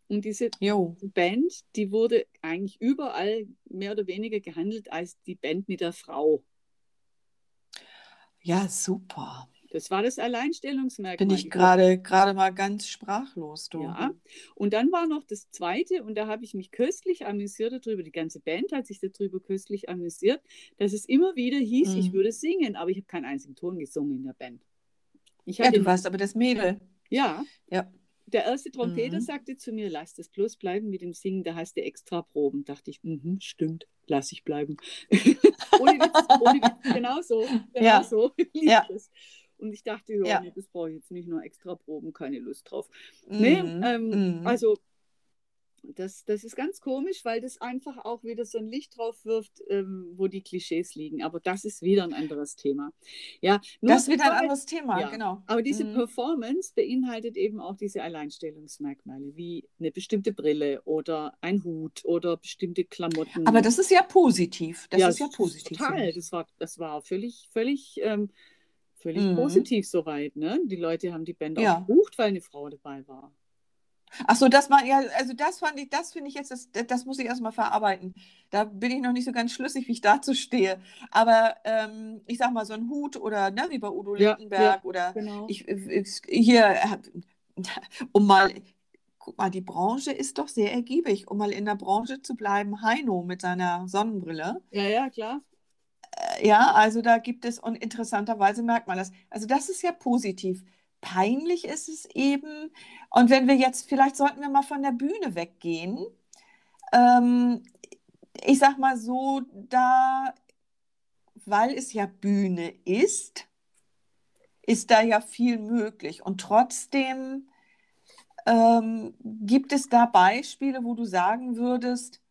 Speaker 1: Und diese
Speaker 2: Jo.
Speaker 1: Band, die wurde eigentlich überall mehr oder weniger gehandelt als die Band mit der Frau.
Speaker 2: Ja, super.
Speaker 1: Das war das Alleinstellungsmerkmal.
Speaker 2: Bin ich gerade gerade mal ganz sprachlos, du.
Speaker 1: Ja, und dann war noch das Zweite, und da habe ich mich köstlich amüsiert darüber, die ganze Band hat sich darüber köstlich amüsiert, dass es immer wieder hieß, ich
Speaker 2: Mhm.
Speaker 1: würde singen, aber ich habe keinen einzigen Ton gesungen in der Band. Ich
Speaker 2: Ja, du warst aber das Mädel.
Speaker 1: ja,
Speaker 2: Ja.
Speaker 1: der erste Trompeter
Speaker 2: Mhm.
Speaker 1: sagte zu mir, lass das bloß bleiben mit dem Singen, da hast du extra Proben. Dachte ich, mhm, stimmt, lass ich bleiben. ohne Witz, ohne Witz, genau so, genau
Speaker 2: Ja.
Speaker 1: so
Speaker 2: Ja.
Speaker 1: das. Und ich dachte, ja,
Speaker 2: Ja.
Speaker 1: nee, das brauche ich jetzt nicht nur extra Proben, keine Lust drauf. Nee,
Speaker 2: Mhm.
Speaker 1: ähm,
Speaker 2: Mhm.
Speaker 1: also das, das ist ganz komisch, weil das einfach auch wieder so ein Licht drauf wirft, ähm, wo die Klischees liegen. Aber das ist wieder ein anderes Thema. Ja,
Speaker 2: das ist wieder ein anderes Thema,
Speaker 1: ja.
Speaker 2: genau.
Speaker 1: Aber diese
Speaker 2: Mhm.
Speaker 1: Performance beinhaltet eben auch diese Alleinstellungsmerkmale, wie eine bestimmte Brille oder ein Hut oder bestimmte Klamotten.
Speaker 2: Aber das ist ja positiv. Das ist ja positiv.
Speaker 1: Total. Das war, das war völlig, völlig, ähm, völlig
Speaker 2: Mhm.
Speaker 1: positiv soweit. Ne? Die Leute haben die Band
Speaker 2: Ja.
Speaker 1: auch gebucht, weil eine Frau dabei war.
Speaker 2: Ach so, das mal, ja, also das fand ich, das finde ich jetzt, das, das muss ich erstmal verarbeiten. Da bin ich noch nicht so ganz schlüssig, wie ich dazu stehe. Aber ähm, ich sag mal, so ein Hut oder ne, wie bei Udo
Speaker 1: Ja,
Speaker 2: Lindenberg oder
Speaker 1: Genau.
Speaker 2: ich, ich hier, um mal, guck mal, die Branche ist doch sehr ergiebig, um mal in der Branche zu bleiben. Heino mit seiner Sonnenbrille.
Speaker 1: ja, ja, klar.
Speaker 2: Äh, Ja, also da gibt es, und interessanterweise merkt man das. Also das ist ja positiv. Peinlich ist es eben. Und wenn wir jetzt, vielleicht sollten wir mal von der Bühne weggehen. Ähm, ich sag mal so, da, weil es ja Bühne ist, ist da ja viel möglich. Und trotzdem ähm, gibt es da Beispiele, wo du sagen würdest,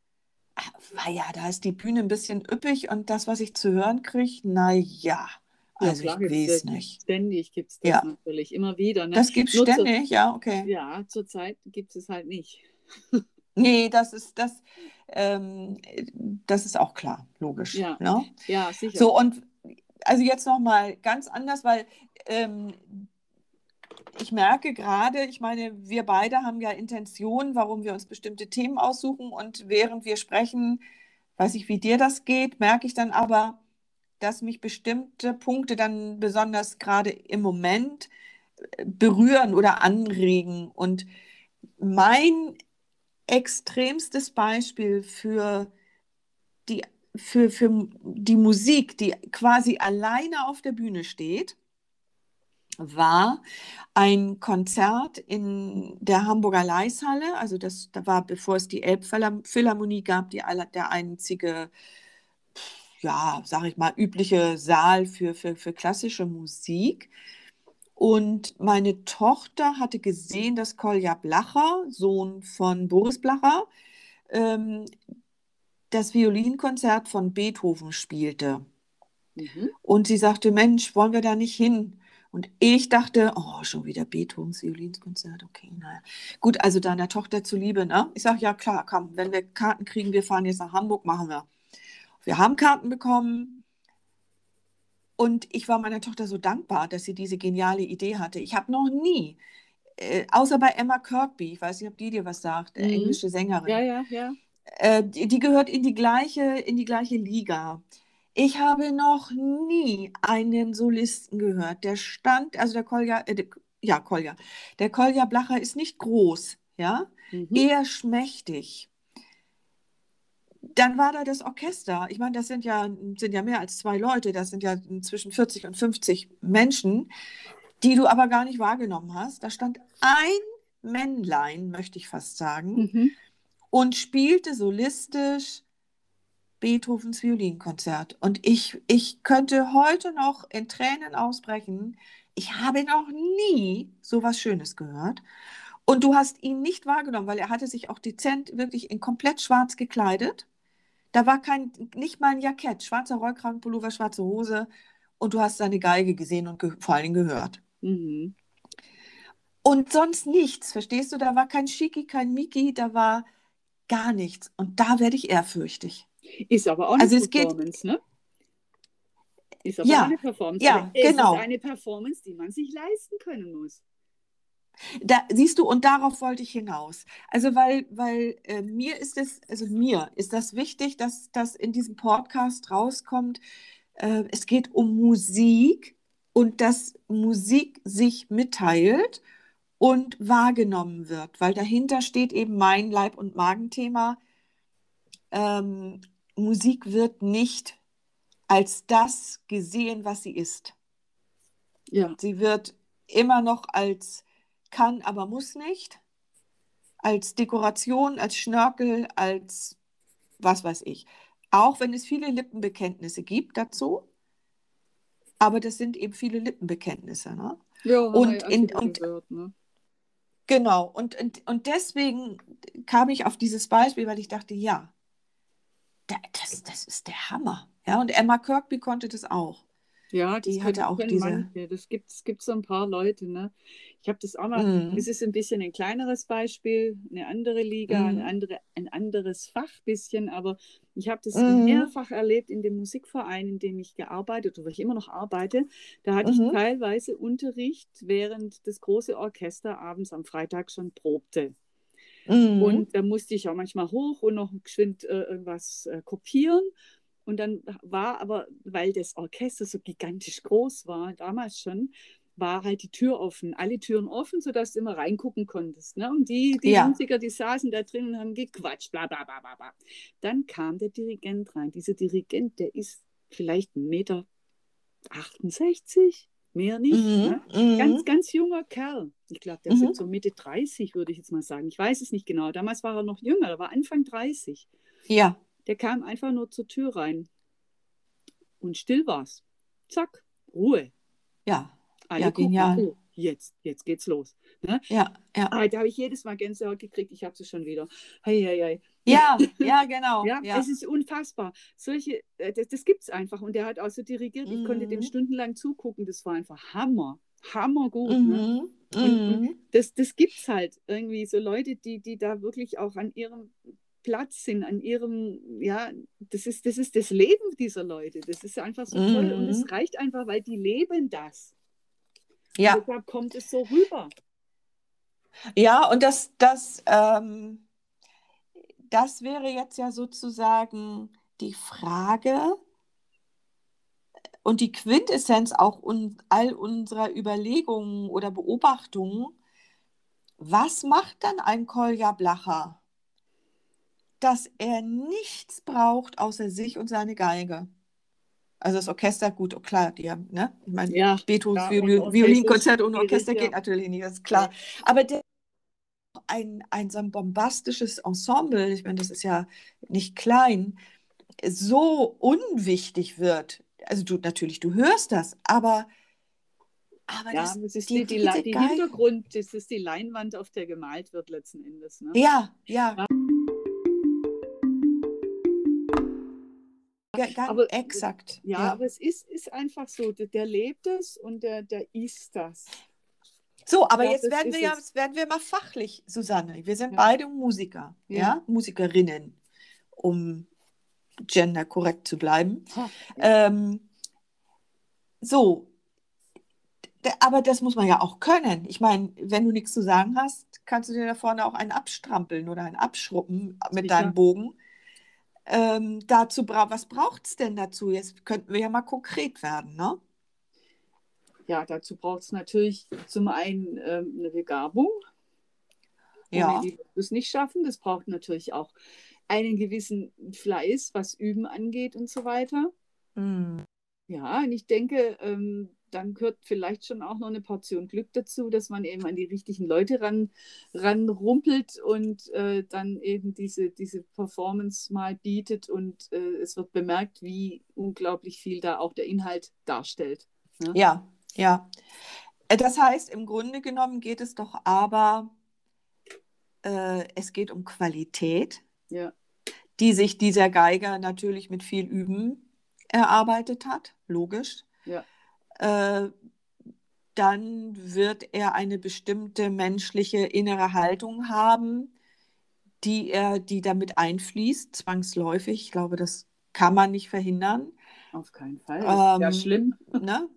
Speaker 2: ach, ja, da ist die Bühne ein bisschen üppig und das, was ich zu hören kriege, naja. Also ja, ich weiß nicht.
Speaker 1: Ständig gibt es das ja. natürlich, immer wieder. Ne?
Speaker 2: Das gibt es ständig, zur, ja, okay.
Speaker 1: Ja, zurzeit gibt es halt nicht.
Speaker 2: nee, das ist das, ähm, das ist auch klar, logisch.
Speaker 1: Ja,
Speaker 2: ne?
Speaker 1: ja sicher.
Speaker 2: So, und also jetzt nochmal ganz anders, weil ähm, ich merke gerade, ich meine, wir beide haben ja Intentionen, warum wir uns bestimmte Themen aussuchen und während wir sprechen, weiß ich, wie dir das geht, merke ich dann aber, dass mich bestimmte Punkte dann besonders gerade im Moment äh, berühren oder anregen. Und mein extremstes Beispiel für die, für, für die Musik, die quasi alleine auf der Bühne steht, war ein Konzert in der Hamburger Leishalle. Also das da war, bevor es die Elbphilharmonie gab, die, der einzige ja, sag ich mal, übliche Saal für, für, für klassische Musik. Und meine Tochter hatte gesehen, dass Kolja Blacher, Sohn von Boris Blacher, ähm, das Violinkonzert von Beethoven spielte. Mhm. Und sie sagte, Mensch, wollen wir da nicht hin? Und ich dachte, oh, schon wieder Beethovens Violinkonzert, okay, naja. Gut, also deiner Tochter zuliebe, ne? Ich sage, ja klar, komm, wenn wir Karten kriegen, wir fahren jetzt nach Hamburg, machen wir. Wir haben Karten bekommen. Und ich war meiner Tochter so dankbar, dass sie diese geniale Idee hatte. Ich habe noch nie, äh, außer bei Emma Kirkby, ich weiß nicht, ob die dir was sagt, mhm. englische Sängerin.
Speaker 1: Ja, ja, ja.
Speaker 2: Äh, die, die, gehört in die gleiche, in die gleiche Liga. Ich habe noch nie einen Solisten gehört, der stand, also der Kolja, äh, der, ja, Kolja, der Kolja Blacher ist nicht groß, ja, mhm. eher schmächtig dann war da das Orchester. Ich meine, das sind ja, sind ja mehr als zwei Leute, das sind ja zwischen 40 und 50 Menschen, die du aber gar nicht wahrgenommen hast. Da stand ein Männlein, möchte ich fast sagen, mhm. und spielte solistisch Beethovens Violinkonzert. Und ich, ich könnte heute noch in Tränen ausbrechen. Ich habe noch nie so was Schönes gehört. Und du hast ihn nicht wahrgenommen, weil er hatte sich auch dezent wirklich in komplett schwarz gekleidet. Da war kein, nicht mal ein Jackett, schwarzer Rollkragenpullover, schwarze Hose und du hast seine Geige gesehen und vor allen Dingen gehört. Mhm. Und sonst nichts, verstehst du? Da war kein Schiki, kein Miki, da war gar nichts. Und da werde ich ehrfürchtig.
Speaker 1: Ist aber auch eine also Performance, geht, ne? Ist aber
Speaker 2: ja,
Speaker 1: eine Performance.
Speaker 2: Ja, es genau.
Speaker 1: ist eine Performance, die man sich leisten können muss.
Speaker 2: Da, siehst du, und darauf wollte ich hinaus. Also, weil, weil äh, mir ist es, also mir ist das wichtig, dass das in diesem Podcast rauskommt. Äh, es geht um Musik und dass Musik sich mitteilt und wahrgenommen wird, weil dahinter steht eben mein Leib- und Magenthema. Ähm, Musik wird nicht als das gesehen, was sie ist. Ja. Sie wird immer noch als kann, aber muss nicht. Als Dekoration, als Schnörkel, als was weiß ich. Auch wenn es viele Lippenbekenntnisse gibt dazu. Aber das sind eben viele Lippenbekenntnisse. Ne?
Speaker 1: Ja,
Speaker 2: und, in, und gehört, ne? Genau, und, und, und deswegen kam ich auf dieses Beispiel, weil ich dachte, ja, das, das ist der Hammer. Ja, und Emma Kirkby konnte das auch.
Speaker 1: Ja, die hatte auch diese. Manche. Das gibt es gibt so ein paar Leute. Ne? Ich habe das auch mal. Mm. Es ist ein bisschen ein kleineres Beispiel, eine andere Liga, mm. eine andere, ein anderes Fach bisschen. Aber ich habe das mm. mehrfach erlebt in dem Musikverein, in dem ich gearbeitet oder wo ich immer noch arbeite. Da hatte -hmm. ich teilweise Unterricht, während das große Orchester abends am Freitag schon probte. Mhm. Und da musste ich auch manchmal hoch und noch geschwind äh, irgendwas äh, kopieren. Und dann war aber, weil das Orchester so gigantisch groß war, damals schon, war halt die Tür offen, alle Türen offen, sodass du immer reingucken konntest. Ne? Und die, die ja. Musiker, die saßen da drin und haben gequatscht, bla bla bla bla bla. Dann kam der Dirigent rein. Dieser Dirigent, der ist vielleicht 1,68 Meter, 68, mehr nicht. Mhm, ne? Mhm. Ganz, ganz junger Kerl. Ich glaube, der mhm. ist so Mitte 30, würde ich jetzt mal sagen. Ich weiß es nicht genau. Damals war er noch jünger, er war Anfang 30.
Speaker 2: Ja.
Speaker 1: Der kam einfach nur zur Tür rein. Und still war's. Zack, Ruhe.
Speaker 2: Ja.
Speaker 1: Alle
Speaker 2: Ja,
Speaker 1: gucken,
Speaker 2: genial.
Speaker 1: oh, jetzt, jetzt geht's los. Ne?
Speaker 2: Ja, ja.
Speaker 1: Ah, da habe ich jedes Mal Gänsehaut gekriegt. Ich habe sie schon wieder. Hei, hei, hei.
Speaker 2: Ja, ja, genau.
Speaker 1: Ja,
Speaker 2: Ja,
Speaker 1: es ist unfassbar. Solche, äh, das, das gibt es einfach. Und der hat auch so dirigiert. Ich konnte dem
Speaker 2: Mhm.
Speaker 1: stundenlang zugucken. Das war einfach Hammer. Hammergut. Ne?
Speaker 2: Mhm.
Speaker 1: Und-
Speaker 2: Mhm.
Speaker 1: Das, das gibt es halt irgendwie. So Leute, die, die da wirklich auch an ihrem Platz sind, an ihrem, ja, das ist, das ist das Leben dieser Leute. Das ist einfach so toll. Und
Speaker 2: Mhm.
Speaker 1: es reicht einfach, weil die leben das.
Speaker 2: Ja,
Speaker 1: Und deshalb kommt es so rüber.
Speaker 2: ja, und das, das, ähm, das wäre jetzt ja sozusagen die Frage und die Quintessenz auch un, all unserer Überlegungen oder Beobachtungen. Was macht dann ein Kolja Blacher, dass er nichts braucht außer sich und seine Geige? Also das Orchester, gut, oh klar, die haben, ne? Ich meine,
Speaker 1: Ja,
Speaker 2: Beethovens
Speaker 1: Ja,
Speaker 2: Viol
Speaker 1: und
Speaker 2: Violinkonzert ohne Orchester
Speaker 1: ja.
Speaker 2: geht natürlich nicht, das ist klar. Aber der ein, ein so ein bombastisches Ensemble, ich meine, das ist ja nicht klein, so unwichtig wird. Also du natürlich, du hörst das, aber, aber
Speaker 1: Ja,
Speaker 2: das,
Speaker 1: das ist
Speaker 2: die
Speaker 1: die, die, die Hintergrund, das ist die Leinwand, auf der gemalt wird letzten Endes. Ne?
Speaker 2: ja, ja. Ge- Ganz
Speaker 1: Aber-
Speaker 2: exakt.
Speaker 1: Ja, aber es ist, ist einfach so, der, der lebt es und der, der isst das.
Speaker 2: So, aber
Speaker 1: Ja,
Speaker 2: jetzt werden wir ja, jetzt werden wir mal fachlich, Susanne. Wir sind
Speaker 1: Ja.
Speaker 2: beide Musiker, ja.
Speaker 1: Ja.
Speaker 2: Musikerinnen, um genderkorrekt zu bleiben. Ähm, so, aber das muss man ja auch können. Ich meine, wenn du nichts zu sagen hast, kannst du dir da vorne auch einen abstrampeln oder einen abschruppen mit
Speaker 1: Sicher.
Speaker 2: deinem Bogen. Ähm, dazu bra was braucht es denn dazu? Jetzt könnten wir ja mal konkret werden, ne?
Speaker 1: Ja, dazu braucht es natürlich zum einen ähm, eine Begabung.
Speaker 2: Ja.
Speaker 1: Die es nicht schaffen. Das braucht natürlich auch einen gewissen Fleiß, was Üben angeht und so weiter.
Speaker 2: Hm.
Speaker 1: Ja, und ich denke, ähm, dann gehört vielleicht schon auch noch eine Portion Glück dazu, dass man eben an die richtigen Leute ran, ranrumpelt und äh, dann eben diese, diese Performance mal bietet und äh, es wird bemerkt, wie unglaublich viel da auch der Inhalt darstellt. Ne?
Speaker 2: Ja, ja. Äh, Das heißt, im Grunde genommen geht es doch aber, äh, es geht um Qualität,
Speaker 1: Ja,
Speaker 2: die sich dieser Geiger natürlich mit viel Üben erarbeitet hat, logisch.
Speaker 1: Ja.
Speaker 2: Äh, dann wird er eine bestimmte menschliche innere Haltung haben, die er, die damit einfließt, zwangsläufig. Ich glaube, das kann man nicht verhindern.
Speaker 1: auf keinen Fall. Ist ja
Speaker 2: Ähm,
Speaker 1: schlimm.
Speaker 2: Ne?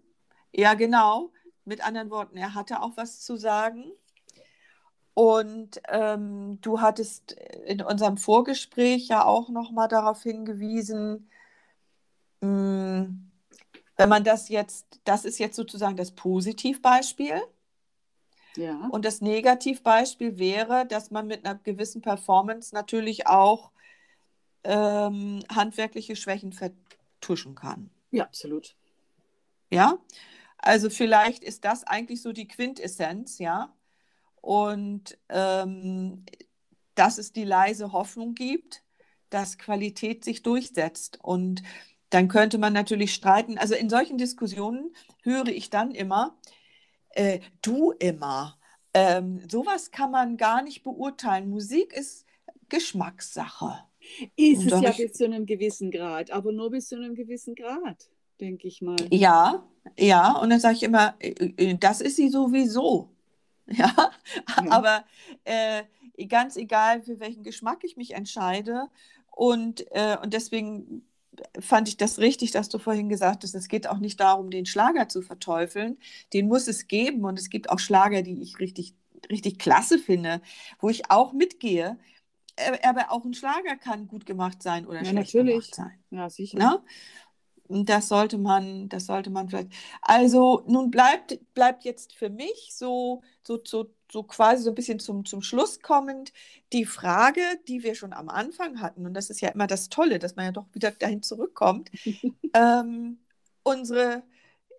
Speaker 2: Ja, genau. Mit anderen Worten, er hatte auch was zu sagen. Und ähm, du hattest in unserem Vorgespräch ja auch noch mal darauf hingewiesen, mh, wenn man das jetzt, das ist jetzt sozusagen das Positivbeispiel.
Speaker 1: Ja,
Speaker 2: Und das Negativbeispiel wäre, dass man mit einer gewissen Performance natürlich auch ähm, handwerkliche Schwächen vertuschen kann.
Speaker 1: ja, absolut.
Speaker 2: Ja, also vielleicht ist das eigentlich so die Quintessenz, ja. Und ähm, dass es die leise Hoffnung gibt, dass Qualität sich durchsetzt. Und dann könnte man natürlich streiten. Also in solchen Diskussionen höre ich dann immer, äh, du immer. Ähm, sowas kann man gar nicht beurteilen. Musik ist Geschmackssache.
Speaker 1: Ist es ja
Speaker 2: ich-
Speaker 1: bis zu einem gewissen Grad, aber nur bis zu einem gewissen Grad, denke ich mal.
Speaker 2: Ja, ja, und dann sage ich immer, äh, äh, das ist sie sowieso. Ja, aber äh, ganz egal, für welchen Geschmack ich mich entscheide. Und, äh, und deswegen fand ich das richtig, dass du vorhin gesagt hast, es geht auch nicht darum, den Schlager zu verteufeln. Den muss es geben. Und es gibt auch Schlager, die ich richtig, richtig klasse finde, wo ich auch mitgehe. Äh, Aber auch ein Schlager kann gut gemacht sein oder
Speaker 1: Ja,
Speaker 2: schlecht
Speaker 1: natürlich.
Speaker 2: gemacht sein.
Speaker 1: Ja, sicher.
Speaker 2: Ne? Und Das sollte man, das sollte man vielleicht. Also nun bleibt, bleibt jetzt für mich so, so, so, so quasi so ein bisschen zum, zum Schluss kommend die Frage, die wir schon am Anfang hatten, und das ist ja immer das Tolle, dass man ja doch wieder dahin zurückkommt. ähm, unsere,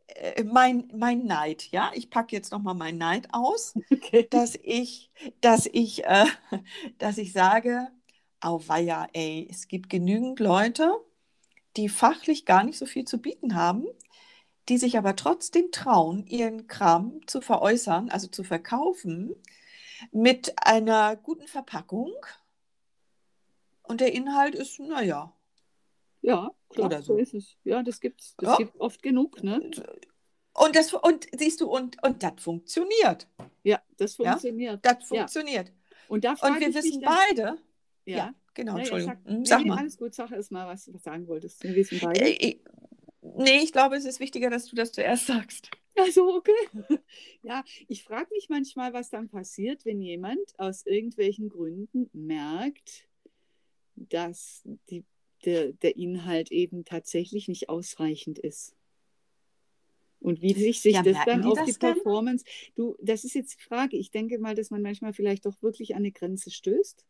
Speaker 2: äh, mein, mein Neid, ja, ich packe jetzt nochmal mein Neid aus
Speaker 1: Okay.
Speaker 2: dass ich, dass ich, äh, dass ich sage, auweia, ey, es gibt genügend Leute, die fachlich gar nicht so viel zu bieten haben, die sich aber trotzdem trauen, ihren Kram zu veräußern, also zu verkaufen, mit einer guten Verpackung. Und der Inhalt ist, naja.
Speaker 1: Ja, klar,
Speaker 2: Oder
Speaker 1: so
Speaker 2: so.
Speaker 1: ist es. Ja, das gibt's. Das
Speaker 2: Ja.
Speaker 1: gibt oft genug, ne?
Speaker 2: Und das und siehst du, und, und das funktioniert.
Speaker 1: Ja, das
Speaker 2: Ja,
Speaker 1: funktioniert.
Speaker 2: Das
Speaker 1: Ja.
Speaker 2: funktioniert.
Speaker 1: Und da
Speaker 2: Und
Speaker 1: frage
Speaker 2: wir wissen
Speaker 1: dann,
Speaker 2: beide.
Speaker 1: ja,
Speaker 2: genau,
Speaker 1: Ja, ja,
Speaker 2: Entschuldigung.
Speaker 1: sag,
Speaker 2: Hm, Sag
Speaker 1: nee,
Speaker 2: mal.
Speaker 1: alles gut, sag erst mal, was du sagen wolltest. Wir wissen beide.
Speaker 2: Äh, nee, ich glaube, es ist wichtiger, dass du das zuerst sagst.
Speaker 1: Also, okay. Ja, ich frage mich manchmal, was dann passiert, wenn jemand aus irgendwelchen Gründen merkt, dass die, der, der Inhalt eben tatsächlich nicht ausreichend ist. Und wie sich, sich
Speaker 2: Ja,
Speaker 1: das dann
Speaker 2: die
Speaker 1: auf
Speaker 2: das
Speaker 1: die
Speaker 2: denn?
Speaker 1: Performance. Du, das ist jetzt die Frage. Ich denke mal, dass man manchmal vielleicht doch wirklich an eine Grenze stößt.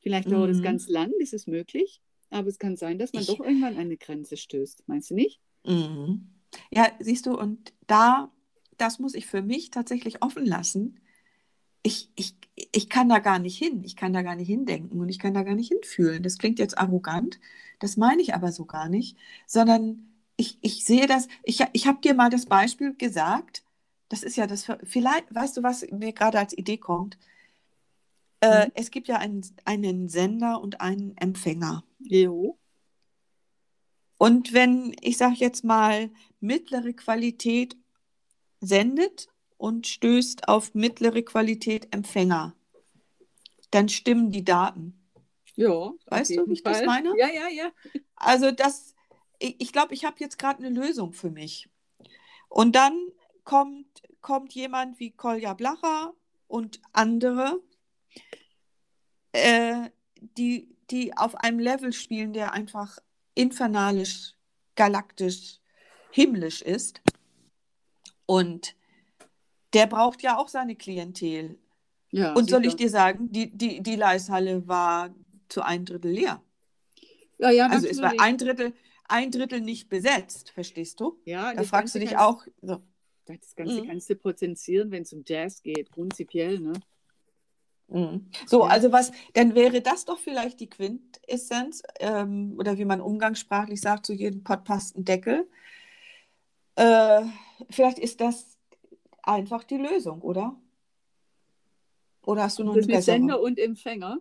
Speaker 1: Vielleicht dauert es
Speaker 2: Mhm.
Speaker 1: ganz lang, das ist möglich. Aber es kann sein, dass man
Speaker 2: Ich-
Speaker 1: doch irgendwann an eine Grenze stößt. Meinst du nicht?
Speaker 2: Mhm. Ja, siehst du, und da, das muss ich für mich tatsächlich offen lassen. Ich, ich, ich kann da gar nicht hin. Ich kann da gar nicht hindenken und ich kann da gar nicht hinfühlen. Das klingt jetzt arrogant, das meine ich aber so gar nicht, sondern ich, ich sehe das, ich, ich habe dir mal das Beispiel gesagt, das ist ja das, vielleicht, weißt du, was mir gerade als Idee kommt? Äh,
Speaker 1: Mhm.
Speaker 2: Es gibt ja einen, einen Sender und einen Empfänger.
Speaker 1: Jo.
Speaker 2: Und wenn, ich sage jetzt mal, mittlere Qualität sendet und stößt auf mittlere Qualität Empfänger, dann stimmen die Daten.
Speaker 1: Ja,
Speaker 2: Weißt du, wie ich das
Speaker 1: Fall.
Speaker 2: meine?
Speaker 1: Ja, ja, ja.
Speaker 2: Also das, ich, ich glaube, ich habe jetzt gerade eine Lösung für mich. Und dann kommt, kommt jemand wie Kolja Blacher und andere, äh, die, die auf einem Level spielen, der einfach infernalisch, galaktisch, himmlisch ist. Und der braucht ja auch seine Klientel.
Speaker 1: ja
Speaker 2: Und soll ich dir sagen, die, die, die Leishalle war zu ein Drittel leer.
Speaker 1: Ja, ja,
Speaker 2: Also es war ein Drittel, ein Drittel nicht besetzt, verstehst du?
Speaker 1: Ja,
Speaker 2: Da fragst du dich
Speaker 1: kannst-
Speaker 2: auch, so,
Speaker 1: Das Ganze
Speaker 2: Mhm.
Speaker 1: kannst du potenzieren, wenn es um Jazz geht, prinzipiell, ne?
Speaker 2: Mhm. so,
Speaker 1: Ja.
Speaker 2: also was, dann wäre das doch vielleicht die Quintessenz, ähm, oder wie man umgangssprachlich sagt, zu jedem Pott passt ein Deckel. Äh, vielleicht ist das einfach die Lösung, oder? Oder hast du noch
Speaker 1: Das
Speaker 2: eine
Speaker 1: mit Sender
Speaker 2: bessere?
Speaker 1: und Empfänger.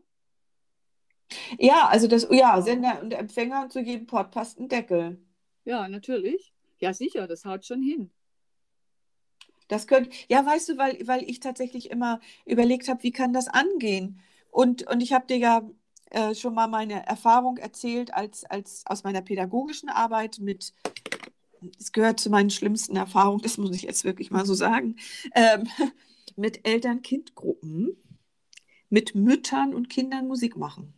Speaker 2: Ja, also das, ja, Sender und Empfänger zu jedem Pott passt ein Deckel.
Speaker 1: Ja, natürlich. Ja, sicher, das haut schon hin.
Speaker 2: Das könnte, ja, weißt du, weil, weil ich tatsächlich immer überlegt habe, wie kann das angehen? Und, und ich habe dir ja äh, schon mal meine Erfahrung erzählt als, als aus meiner pädagogischen Arbeit mit, es gehört zu meinen schlimmsten Erfahrungen, das muss ich jetzt wirklich mal so sagen, ähm, mit Eltern-Kind-Gruppen, mit Müttern und Kindern Musik machen.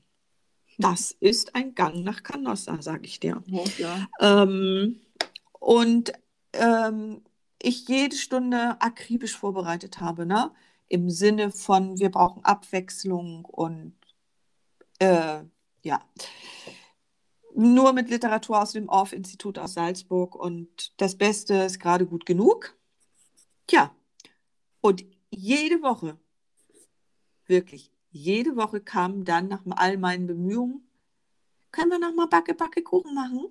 Speaker 2: Das ist ein Gang nach Canossa, sage ich dir.
Speaker 1: Ja.
Speaker 2: Ähm, und ähm, ich jede Stunde akribisch vorbereitet habe, ne? Im Sinne von, wir brauchen Abwechslung und äh, ja. Nur mit Literatur aus dem Orff-Institut aus Salzburg und das Beste ist gerade gut genug. Tja, und jede Woche, wirklich, jede Woche kam dann nach all meinen Bemühungen, können wir nochmal Backe, Backe Kuchen machen?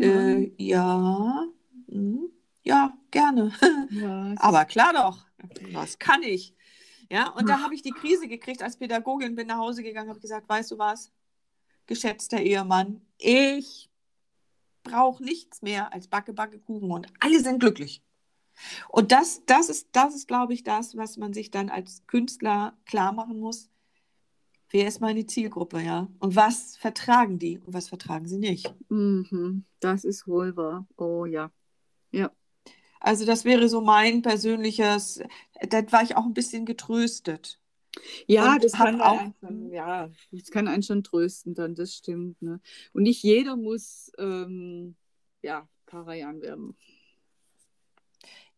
Speaker 2: Äh, ja, hm, ja, gerne.
Speaker 1: ja, es
Speaker 2: Aber klar doch, was kann ich? Ja, und da habe ich die Krise gekriegt als Pädagogin, bin nach Hause gegangen, habe gesagt, weißt du was, geschätzter Ehemann, ich brauche nichts mehr als Backe, Backe, Kuchen und alle sind glücklich. Und das, das ist, das ist, glaube ich, das, was man sich dann als Künstler klar machen muss. Wer ist meine Zielgruppe, ja? Und was vertragen die und was vertragen sie nicht?
Speaker 1: Mhm, das ist wohl wahr. Oh ja. Ja.
Speaker 2: Also das wäre so mein persönliches, da war ich auch ein bisschen getröstet.
Speaker 1: Ja,
Speaker 2: Und
Speaker 1: das kann
Speaker 2: auch-
Speaker 1: einen schon, ja, das kann einen schon trösten dann, das stimmt. Ne? Und nicht jeder muss ähm, ja, Karajan werden.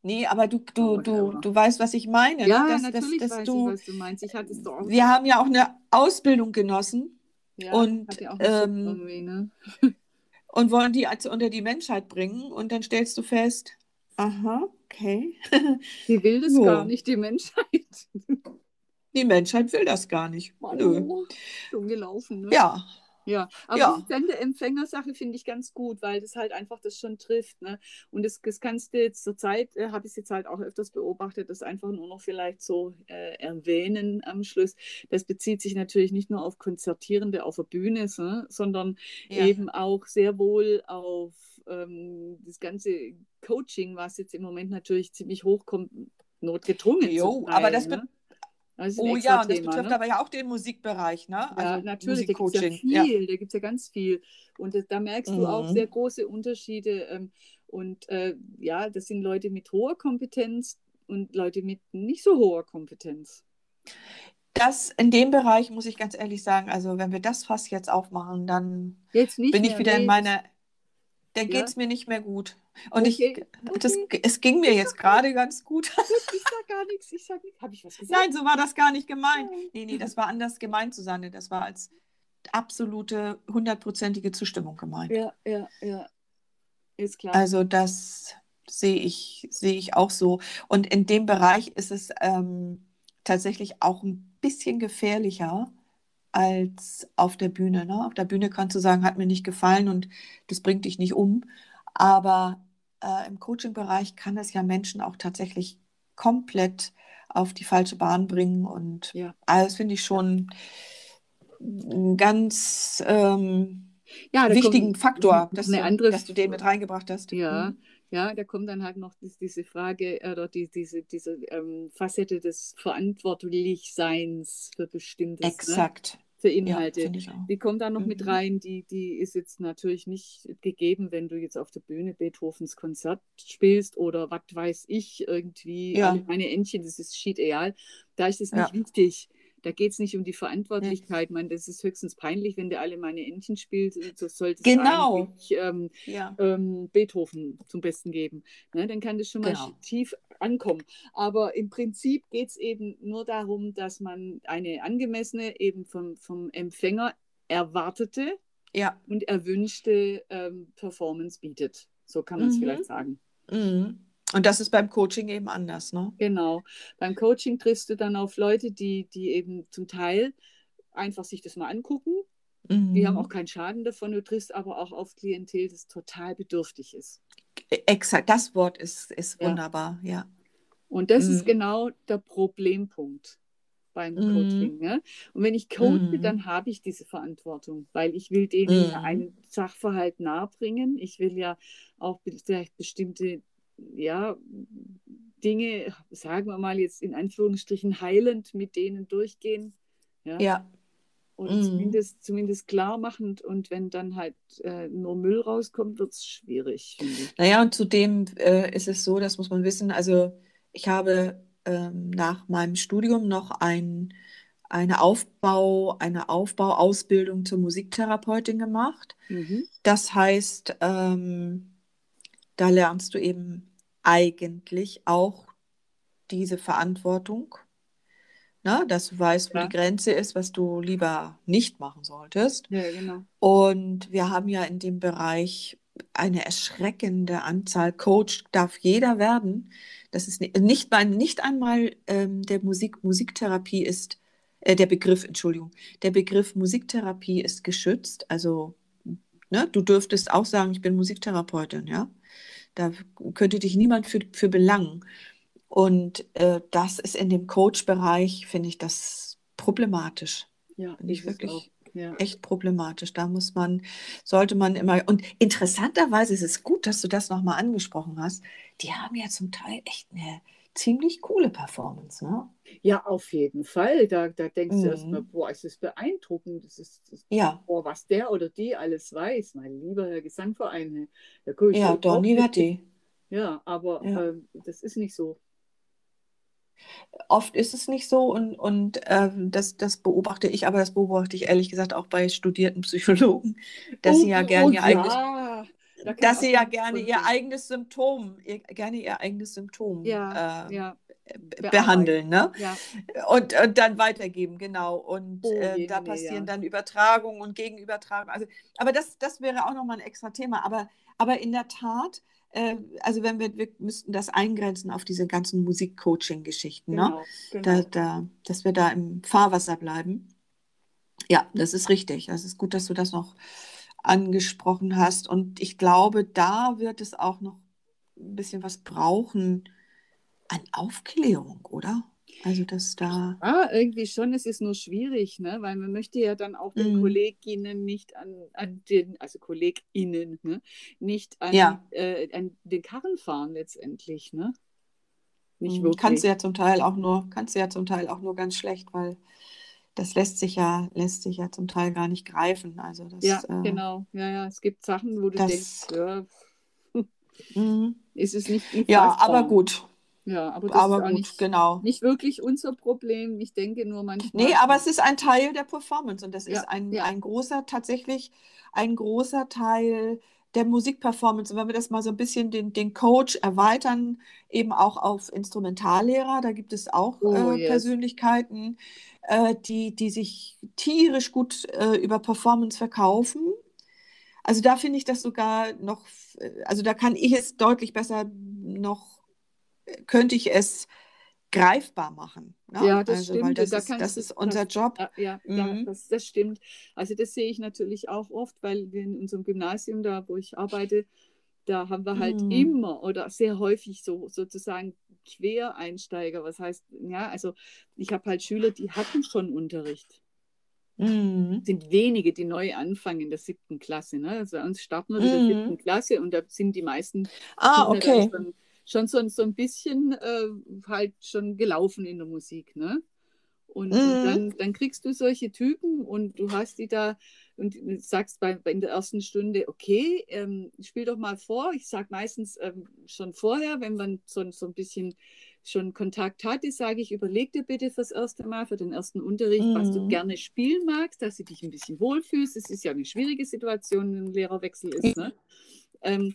Speaker 2: Nee, aber du, du, du,
Speaker 1: Whatever.
Speaker 2: du weißt, was ich meine.
Speaker 1: Ja,
Speaker 2: ne? dass,
Speaker 1: natürlich
Speaker 2: dass, dass
Speaker 1: weiß
Speaker 2: du,
Speaker 1: ich, was du meinst. Ich hatte es doch auch.
Speaker 2: wir haben ja auch eine Ausbildung genossen
Speaker 1: ja,
Speaker 2: und, ähm,
Speaker 1: ne?
Speaker 2: und wollen die also unter die Menschheit bringen und dann stellst du fest, aha, okay,
Speaker 1: Die will das
Speaker 2: So.
Speaker 1: gar nicht, die Menschheit.
Speaker 2: die Menschheit will das gar nicht. Nö.
Speaker 1: Dumm gelaufen, ne?
Speaker 2: Ja,
Speaker 1: Ja, aber
Speaker 2: Ja.
Speaker 1: die Sende-Empfänger-Sache finde ich ganz gut, weil das halt einfach das schon trifft. Ne? Und das, das kannst du jetzt zur Zeit, äh, habe ich es jetzt halt auch öfters beobachtet, das einfach nur noch vielleicht so äh, erwähnen am Schluss. Das bezieht sich natürlich nicht nur auf Konzertierende auf der Bühne, so, sondern
Speaker 2: Ja.
Speaker 1: eben auch sehr wohl auf ähm, das ganze Coaching, was jetzt im Moment natürlich ziemlich hochkommt, notgedrungen.
Speaker 2: Jo,
Speaker 1: zum
Speaker 2: aber
Speaker 1: Teil,
Speaker 2: das
Speaker 1: ne? Das
Speaker 2: Oh ja, und das
Speaker 1: Thema,
Speaker 2: betrifft
Speaker 1: ne?
Speaker 2: aber ja auch den Musikbereich, ne?
Speaker 1: Ja,
Speaker 2: Also
Speaker 1: natürlich, da gibt es ja
Speaker 2: Musikcoaching. Ja.
Speaker 1: viel, da gibt es ja ganz viel. Und das, da merkst du auch
Speaker 2: Mhm.
Speaker 1: sehr große Unterschiede. Ähm, und äh, ja, das sind Leute mit hoher Kompetenz und Leute mit nicht so hoher Kompetenz.
Speaker 2: Das in dem Bereich muss ich ganz ehrlich sagen, also wenn wir das Fass jetzt aufmachen, dann
Speaker 1: Jetzt
Speaker 2: bin ich wieder in meiner, dann
Speaker 1: Ja.
Speaker 2: geht es mir nicht mehr gut. Und
Speaker 1: Okay,
Speaker 2: ich, das, es ging mir jetzt gerade ganz gut.
Speaker 1: Ich sag gar nichts, ich sag nichts. Habe ich was gesagt?
Speaker 2: Nein, so war das gar nicht gemeint.
Speaker 1: Nein.
Speaker 2: Nee, nee, das war anders gemeint, Susanne. Das war als absolute, hundertprozentige Zustimmung gemeint.
Speaker 1: Ja, ja, ja. Ist klar.
Speaker 2: Also das sehe ich, sehe ich auch so. Und in dem Bereich ist es ähm, tatsächlich auch ein bisschen gefährlicher als auf der Bühne. Ne? Auf der Bühne kannst du sagen, hat mir nicht gefallen und das bringt dich nicht um. Aber äh, im Coaching-Bereich kann es ja Menschen auch tatsächlich komplett auf die falsche Bahn bringen. Und
Speaker 1: Ja.
Speaker 2: also das finde ich schon einen ganz ähm,
Speaker 1: ja,
Speaker 2: wichtigen
Speaker 1: kommt
Speaker 2: Faktor, dass, du, dass du den mit reingebracht hast.
Speaker 1: Ja,
Speaker 2: Mhm.
Speaker 1: ja, da kommt dann halt noch dies, diese Frage oder die, diese, diese ähm, Facette des Verantwortlichseins für Bestimmtes, ne?
Speaker 2: Exakt.
Speaker 1: Für
Speaker 2: Ja,
Speaker 1: Inhalte.
Speaker 2: auch.
Speaker 1: Die kommt da noch mit
Speaker 2: Mhm.
Speaker 1: rein, die, die ist jetzt natürlich nicht gegeben, wenn du jetzt auf der Bühne Beethovens Konzert spielst oder was weiß ich, irgendwie
Speaker 2: Ja.
Speaker 1: meine Entchen, das ist schied egal. Da ist es
Speaker 2: Ja.
Speaker 1: nicht wichtig. Da geht es nicht um die Verantwortlichkeit. Man, das ist höchstens peinlich, wenn der alle meine Entchen spielt. So sollte es
Speaker 2: Genau.
Speaker 1: eigentlich ähm,
Speaker 2: Ja.
Speaker 1: ähm, Beethoven zum Besten geben. Ne, dann kann das schon mal
Speaker 2: Genau.
Speaker 1: tief ankommen. Aber im Prinzip geht es eben nur darum, dass man eine angemessene, eben vom, vom Empfänger erwartete
Speaker 2: Ja.
Speaker 1: und erwünschte ähm, Performance bietet. So kann man es
Speaker 2: Mhm.
Speaker 1: vielleicht sagen.
Speaker 2: Mhm. Und das ist beim Coaching eben anders, ne?
Speaker 1: Genau. Beim Coaching triffst du dann auf Leute, die, die eben zum Teil einfach sich das mal angucken. Die
Speaker 2: Mhm.
Speaker 1: haben auch keinen Schaden davon. Du triffst aber auch auf Klientel, das total bedürftig ist.
Speaker 2: Exakt, das Wort ist, ist
Speaker 1: Ja.
Speaker 2: wunderbar, ja.
Speaker 1: Und das
Speaker 2: Mhm.
Speaker 1: ist genau der Problempunkt beim
Speaker 2: Mhm.
Speaker 1: Coaching. Ne? Und wenn ich coache,
Speaker 2: Mhm.
Speaker 1: dann habe ich diese Verantwortung, weil ich will denen
Speaker 2: Mhm.
Speaker 1: einen Sachverhalt nahebringen. Ich will ja auch vielleicht bestimmte ja, Dinge, sagen wir mal jetzt in Anführungsstrichen, heilend mit denen durchgehen. Ja.
Speaker 2: Ja,
Speaker 1: Oder
Speaker 2: Mhm.
Speaker 1: zumindest, zumindest klar machend. Und wenn dann halt äh, nur Müll rauskommt, wird es schwierig,
Speaker 2: naja, und zudem äh, ist es so, das muss man wissen, also ich habe ähm, nach meinem Studium noch ein, eine Aufbau, eine Aufbauausbildung zur Musiktherapeutin gemacht.
Speaker 1: Mhm.
Speaker 2: Das heißt, ähm, da lernst du eben eigentlich auch diese Verantwortung, ne? Dass du weißt, wo
Speaker 1: Ja.
Speaker 2: die Grenze ist, was du lieber nicht machen solltest.
Speaker 1: Ja, genau.
Speaker 2: Und wir haben ja in dem Bereich eine erschreckende Anzahl. Coach darf jeder werden. Das ist ni- nicht, mal, nicht einmal ähm, der Musik, Musiktherapie ist, äh, der Begriff, Entschuldigung, der Begriff Musiktherapie ist geschützt. Also, ne, du dürftest auch sagen, ich bin Musiktherapeutin, ja. Da könnte dich niemand für, für belangen. Und äh, das ist in dem Coach-Bereich, finde ich das problematisch.
Speaker 1: Ja,
Speaker 2: Finde ich wirklich.
Speaker 1: Ja.
Speaker 2: echt problematisch. Da muss man, sollte man immer, und interessanterweise ist es gut, dass du das nochmal angesprochen hast. Die haben ja zum Teil echt eine ziemlich coole Performance, ne?
Speaker 1: Ja, auf jeden Fall. Da, da denkst du
Speaker 2: Mhm.
Speaker 1: erstmal, boah, ist das beeindruckend. Das ist, das,
Speaker 2: Ja,
Speaker 1: boah, was der oder die alles weiß. Mein lieber Herr Gesangverein. Da gucke ich
Speaker 2: ja, Donny Vatti.
Speaker 1: Ja, aber
Speaker 2: Ja.
Speaker 1: ähm, das ist nicht so.
Speaker 2: Oft ist es nicht so und, und ähm, das, das beobachte ich, aber das beobachte ich ehrlich gesagt auch bei studierten Psychologen, dass sie ja
Speaker 1: Oh,
Speaker 2: gerne
Speaker 1: oh,
Speaker 2: ihr eigenes,
Speaker 1: ja. Da
Speaker 2: dass sie ja gerne ihr eigenes Symptom, ihr, gerne ihr eigenes Symptom
Speaker 1: Ja,
Speaker 2: äh,
Speaker 1: ja,
Speaker 2: b- behandeln, ne?
Speaker 1: ja.
Speaker 2: Und, und dann weitergeben, genau. Und
Speaker 1: Oh,
Speaker 2: äh, da passieren dann Übertragungen und Gegenübertragungen. Also, aber das, das wäre auch nochmal ein extra Thema. Aber, aber in der Tat, äh, also wenn wir, wir müssten das eingrenzen auf diese ganzen Musik-Coaching-Geschichten, ne?
Speaker 1: Genau,
Speaker 2: Da,
Speaker 1: genau.
Speaker 2: da, dass wir da im Fahrwasser bleiben. Ja, das ist richtig. Das ist gut, dass du das noch angesprochen hast. Und ich glaube, da wird es auch noch ein bisschen was brauchen an Aufklärung, oder? Also, dass da.
Speaker 1: Ja, irgendwie schon. Es ist nur schwierig, ne? weil man möchte ja dann auch den
Speaker 2: Mm.
Speaker 1: Kolleginnen nicht an, an den, also KollegInnen, ne? nicht an,
Speaker 2: Ja.
Speaker 1: äh, an den Karren fahren letztendlich. Ne? Nicht
Speaker 2: Mhm.
Speaker 1: wirklich.
Speaker 2: Kannst du ja zum Teil auch nur, kannst du ja zum Teil auch nur ganz schlecht, weil das lässt sich ja, lässt sich ja zum Teil gar nicht greifen. Also das,
Speaker 1: Ja,
Speaker 2: äh,
Speaker 1: genau. Ja, ja. Es gibt Sachen, wo du
Speaker 2: Das-
Speaker 1: denkst, ja,
Speaker 2: mhm.
Speaker 1: ist es nicht
Speaker 2: Ja, aber gut.
Speaker 1: Ja, aber das
Speaker 2: Aber
Speaker 1: ist
Speaker 2: gut,
Speaker 1: nicht,
Speaker 2: genau.
Speaker 1: nicht wirklich unser Problem. Ich denke nur manchmal.
Speaker 2: Nee, aber es ist ein Teil der Performance und das
Speaker 1: Ja,
Speaker 2: ist ein,
Speaker 1: ja.
Speaker 2: ein großer, tatsächlich ein großer Teil der Musikperformance. Und wenn wir das mal so ein bisschen den, den Coach erweitern, eben auch auf Instrumentallehrer, da gibt es auch
Speaker 1: Oh,
Speaker 2: äh,
Speaker 1: yes.
Speaker 2: Persönlichkeiten, äh, die, die sich tierisch gut äh, über Performance verkaufen. Also da finde ich das sogar noch, äh, also da kann ich es deutlich besser noch, könnte ich es greifbar machen. Ne?
Speaker 1: Ja, das
Speaker 2: also,
Speaker 1: stimmt.
Speaker 2: das
Speaker 1: Da
Speaker 2: ist, das ist unser Job.
Speaker 1: Ja, ja, ja
Speaker 2: Mhm.
Speaker 1: das, das stimmt. Also das sehe ich natürlich auch oft, weil wir in unserem Gymnasium, da wo ich arbeite, da haben wir halt
Speaker 2: Mhm.
Speaker 1: immer oder sehr häufig so sozusagen Quereinsteiger. Was heißt, ja, also ich habe halt Schüler, die hatten schon Unterricht.
Speaker 2: Mhm.
Speaker 1: Es sind wenige, die neu anfangen in der siebten Klasse. Ne? Also bei uns starten wir mit der
Speaker 2: Mhm.
Speaker 1: siebten Klasse und da sind die meisten
Speaker 2: Ah,
Speaker 1: Kinder
Speaker 2: okay.
Speaker 1: schon, schon so, so ein bisschen äh, halt schon gelaufen in der Musik, ne? Und,
Speaker 2: Mhm.
Speaker 1: und dann, dann kriegst du solche Typen und du hast die da und sagst bei, bei in der ersten Stunde, okay, ähm, spiel doch mal vor. Ich sage meistens ähm, schon vorher, wenn man so, so ein bisschen schon Kontakt hatte, sage ich, überleg dir bitte fürs erste Mal, für den ersten Unterricht, was du
Speaker 2: Mhm.
Speaker 1: gerne spielen magst, dass du dich ein bisschen wohlfühlst. Es ist ja eine schwierige Situation, wenn ein Lehrerwechsel ist. Ne? Ähm,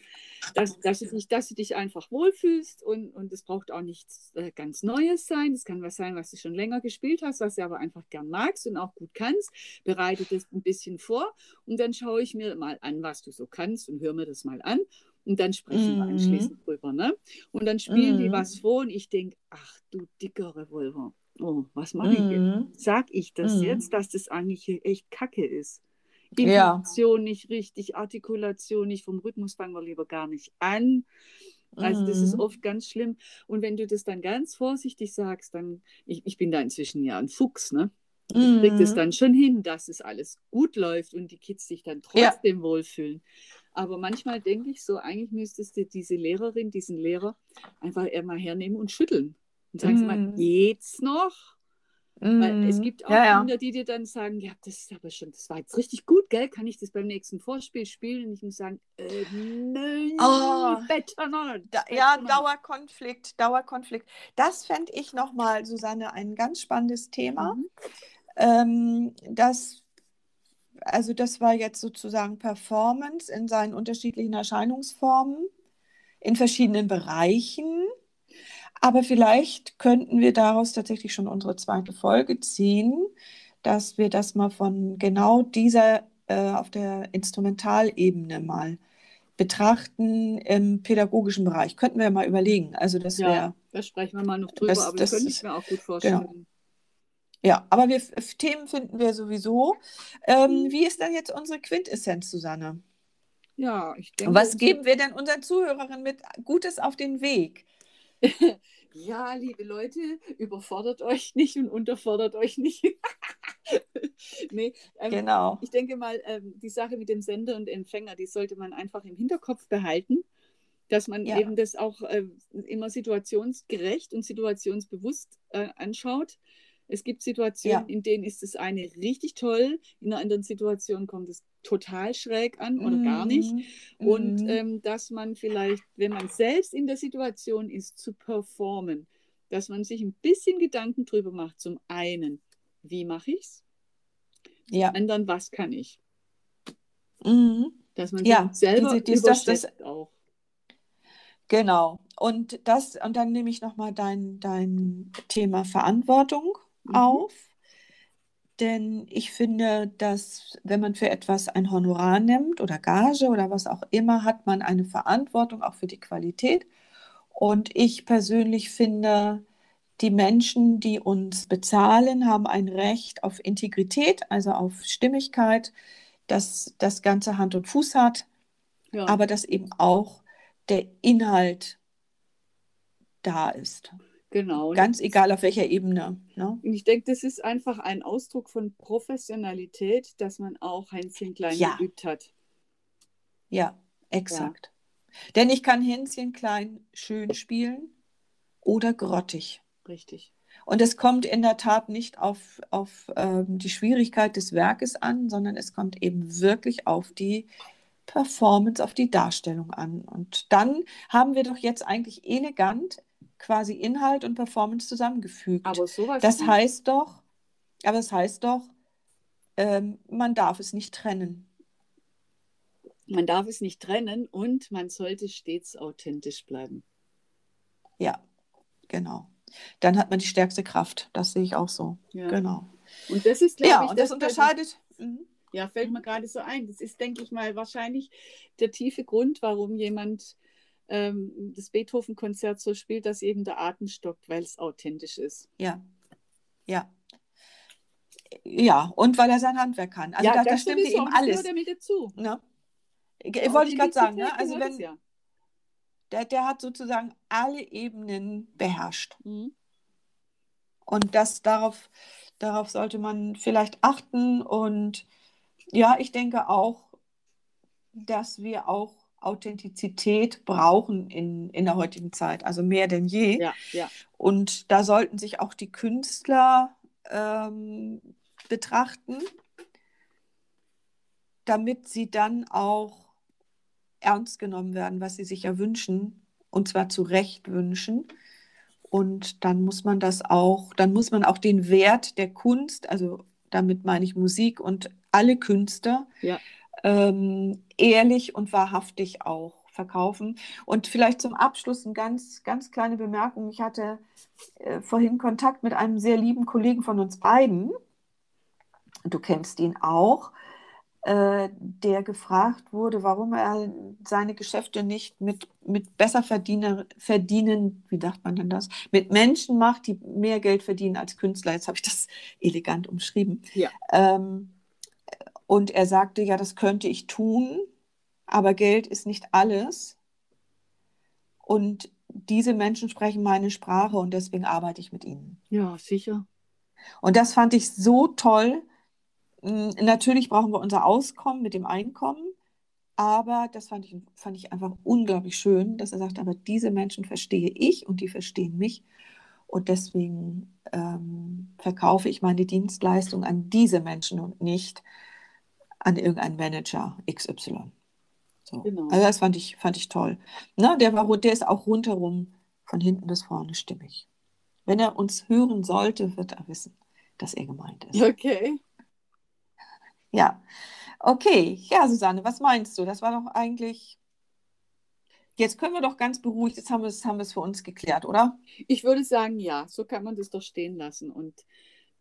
Speaker 1: dass, dass, du dich, dass du dich einfach wohlfühlst und, und es braucht auch nichts äh, ganz Neues sein. Es kann was sein, was du schon länger gespielt hast, was du aber einfach gern magst und auch gut kannst. Bereite das ein bisschen vor und dann schaue ich mir mal an, was du so kannst und höre mir das mal an. Und dann sprechen wir
Speaker 2: Mhm.
Speaker 1: anschließend drüber. Ne? Und dann spielen die
Speaker 2: Mhm.
Speaker 1: was vor und ich denke, ach du dicker Revolver, oh, was mache ich jetzt?
Speaker 2: Mhm.
Speaker 1: Sag ich das
Speaker 2: Mhm.
Speaker 1: jetzt, dass das eigentlich echt Kacke ist?
Speaker 2: Ja.
Speaker 1: Intonation nicht richtig, Artikulation nicht, vom Rhythmus fangen wir lieber gar nicht an. Also das ist
Speaker 2: Mhm.
Speaker 1: oft ganz schlimm. Und wenn du das dann ganz vorsichtig sagst, dann, ich, ich bin da inzwischen ja ein Fuchs, ne? Ich kriege das
Speaker 2: Mhm.
Speaker 1: dann schon hin, dass es alles gut läuft und die Kids sich dann
Speaker 2: Ja.
Speaker 1: trotzdem wohlfühlen. Aber manchmal denke ich so, eigentlich müsstest du diese Lehrerin, diesen Lehrer einfach eher mal hernehmen und schütteln. Und sagen sie mal,
Speaker 2: Mhm.
Speaker 1: geht's noch? Weil es
Speaker 2: Mhm.
Speaker 1: gibt auch
Speaker 2: ja, ja.
Speaker 1: Kinder, die dir dann sagen, ja, das ist aber schon, das war jetzt richtig gut, gell? Kann ich das beim nächsten Vorspiel spielen? Und ich muss sagen, äh, nein,
Speaker 2: Oh.
Speaker 1: better not.
Speaker 2: Da, ja. Dauerkonflikt, Dauerkonflikt. Das fände ich nochmal, Susanne, ein ganz spannendes Thema.
Speaker 1: Mhm.
Speaker 2: Ähm, das, also das war jetzt sozusagen Performance in seinen unterschiedlichen Erscheinungsformen in verschiedenen Bereichen. Aber vielleicht könnten wir daraus tatsächlich schon unsere zweite Folge ziehen, dass wir das mal von genau dieser äh, auf der Instrumentalebene mal betrachten im pädagogischen Bereich. Könnten wir mal überlegen. Also das
Speaker 1: Ja,
Speaker 2: wäre
Speaker 1: da sprechen wir mal noch drüber,
Speaker 2: Das-
Speaker 1: aber
Speaker 2: das
Speaker 1: das könnte ich mir auch gut vorstellen.
Speaker 2: Ja, aber wir, Themen finden wir sowieso. Ähm, wie ist denn jetzt unsere Quintessenz, Susanne?
Speaker 1: Ja, ich denke.
Speaker 2: Was geben wir denn unseren Zuhörerinnen mit Gutes auf den Weg?
Speaker 1: Ja, liebe Leute, überfordert euch nicht und unterfordert euch nicht. nee, ähm,
Speaker 2: Genau.
Speaker 1: ich denke mal, ähm, die Sache mit dem Sender und Empfänger, die sollte man einfach im Hinterkopf behalten, dass man
Speaker 2: Ja.
Speaker 1: eben das auch äh, immer situationsgerecht und situationsbewusst äh, anschaut. Es gibt Situationen,
Speaker 2: Ja.
Speaker 1: in denen ist das eine richtig toll, in einer anderen Situation kommt es total schräg an oder gar nicht.
Speaker 2: Mhm.
Speaker 1: Und
Speaker 2: Mhm.
Speaker 1: ähm, dass man vielleicht, wenn man selbst in der Situation ist, zu performen, dass man sich ein bisschen Gedanken drüber macht. Zum einen, wie mache ich es?
Speaker 2: ja.
Speaker 1: Anderen, was kann ich?
Speaker 2: Mhm.
Speaker 1: Dass man
Speaker 2: Ja,
Speaker 1: sich selber
Speaker 2: diese- dies, das, das-
Speaker 1: auch.
Speaker 2: Genau. Und das, und dann nehme ich nochmal dein, dein Thema Verantwortung
Speaker 1: Mhm.
Speaker 2: auf. Denn ich finde, dass wenn man für etwas ein Honorar nimmt oder Gage oder was auch immer, hat man eine Verantwortung auch für die Qualität. Und ich persönlich finde, die Menschen, die uns bezahlen, haben ein Recht auf Integrität, also auf Stimmigkeit, dass das Ganze Hand und Fuß hat, ja. aber dass eben auch der Inhalt da ist.
Speaker 1: Genau.
Speaker 2: Ganz egal auf welcher Ebene.
Speaker 1: Ne? Ich denke, das ist einfach ein Ausdruck von Professionalität, dass man auch Hänschen klein ja. geübt hat.
Speaker 2: Ja, exakt. Ja. Denn ich kann Hänschen klein schön spielen oder grottig.
Speaker 1: Richtig.
Speaker 2: Und es kommt in der Tat nicht auf, auf ähm, die Schwierigkeit des Werkes an, sondern es kommt eben wirklich auf die Performance, auf die Darstellung an. Und dann haben wir doch jetzt eigentlich elegant quasi Inhalt und Performance zusammengefügt.
Speaker 1: Aber sowas
Speaker 2: das heißt doch, aber das heißt doch, ähm, man darf es nicht trennen.
Speaker 1: Man darf es nicht trennen und man sollte stets authentisch bleiben.
Speaker 2: Ja, genau. Dann hat man die stärkste Kraft. Das sehe ich auch so. Ja. Genau.
Speaker 1: Und das ist, glaube
Speaker 2: ja,
Speaker 1: ich,
Speaker 2: und das, das unterscheidet.
Speaker 1: Mhm. Ja, fällt mir gerade so ein. Das ist, denke ich mal, wahrscheinlich der tiefe Grund, warum jemand ähm, das Beethoven-Konzert so spielt, dass eben der Atem stockt, weil es authentisch ist.
Speaker 2: Ja, ja. Ja, und weil er sein Handwerk kann. Also ja, da, da stimmt ihm alles.
Speaker 1: Damit dazu.
Speaker 2: Ne? Ja, wollte ich gerade sagen. Ne? Also wenn, ja. der, der hat sozusagen alle Ebenen beherrscht. Mhm. Und das darauf, darauf sollte man vielleicht achten. Und ja, ich denke auch, dass wir auch Authentizität brauchen in, in der heutigen Zeit, also mehr denn je.
Speaker 1: Ja, ja.
Speaker 2: Und da sollten sich auch die Künstler ähm, betrachten, damit sie dann auch ernst genommen werden, was sie sich ja wünschen, und zwar zu Recht wünschen. Und dann muss man das auch, dann muss man auch den Wert der Kunst, also damit meine ich Musik und alle Künstler,
Speaker 1: ja
Speaker 2: ähm, ehrlich und wahrhaftig auch verkaufen. Und vielleicht zum Abschluss eine ganz, ganz kleine Bemerkung. Ich hatte äh, vorhin Kontakt mit einem sehr lieben Kollegen von uns beiden. Du kennst ihn auch, äh, der gefragt wurde, warum er seine Geschäfte nicht mit, mit besser verdienen, wie sagt man denn das, mit Menschen macht, die mehr Geld verdienen als Künstler. Jetzt habe ich das elegant umschrieben.
Speaker 1: Ja.
Speaker 2: Ähm, und er sagte, ja, das könnte ich tun, aber Geld ist nicht alles. Und diese Menschen sprechen meine Sprache und deswegen arbeite ich mit ihnen.
Speaker 1: Ja, sicher.
Speaker 2: Und das fand ich so toll. Hm, natürlich brauchen wir unser Auskommen mit dem Einkommen, aber das fand ich, fand ich einfach unglaublich schön, dass er sagt, aber diese Menschen verstehe ich und die verstehen mich. Und deswegen ähm, verkaufe ich meine Dienstleistung an diese Menschen und nicht an irgendeinen Manager XY. So. Genau. Also das fand ich, fand ich toll. Na, der, war, der ist auch rundherum von hinten bis vorne stimmig. Wenn er uns hören sollte, wird er wissen, dass er gemeint ist.
Speaker 1: Okay.
Speaker 2: Ja. Okay. Ja, Susanne, was meinst du? Das war doch eigentlich. Jetzt können wir doch ganz beruhigt, jetzt haben wir es haben für uns geklärt, oder?
Speaker 1: Ich würde sagen, ja, so kann man das doch stehen lassen. Und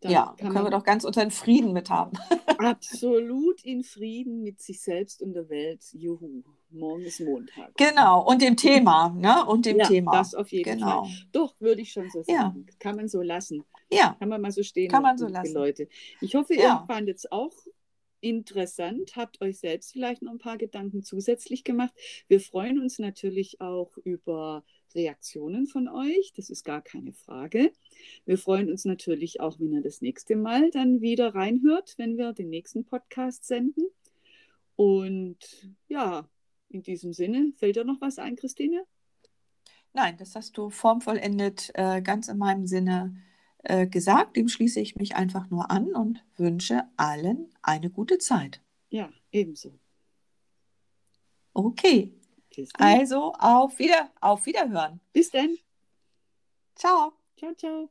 Speaker 2: dann ja, können wir doch ganz unseren Frieden mit haben.
Speaker 1: absolut in Frieden mit sich selbst und der Welt. Juhu, morgen ist Montag.
Speaker 2: Genau, und dem Thema, ne? Und dem
Speaker 1: ja,
Speaker 2: Thema.
Speaker 1: Das auf jeden genau. Fall. Doch, würde ich schon so sagen. Ja. Kann man so lassen.
Speaker 2: Ja.
Speaker 1: Kann man mal so stehen.
Speaker 2: Kann man so lassen.
Speaker 1: Leute. Ich hoffe, ihr ja. fandet es auch interessant, habt euch selbst vielleicht noch ein paar Gedanken zusätzlich gemacht. Wir freuen uns natürlich auch über Reaktionen von euch, das ist gar keine Frage. Wir freuen uns natürlich auch, wenn ihr das nächste Mal dann wieder reinhört, wenn wir den nächsten Podcast senden. Und ja, in diesem Sinne, fällt dir noch was ein, Christine?
Speaker 2: Nein, das hast du formvollendet äh, ganz in meinem Sinne äh, gesagt. Dem schließe ich mich einfach nur an und wünsche allen eine gute Zeit.
Speaker 1: Ja, ebenso.
Speaker 2: Okay. Also auf, wieder, auf Wiederhören.
Speaker 1: Bis dann.
Speaker 2: Ciao.
Speaker 1: Ciao, ciao.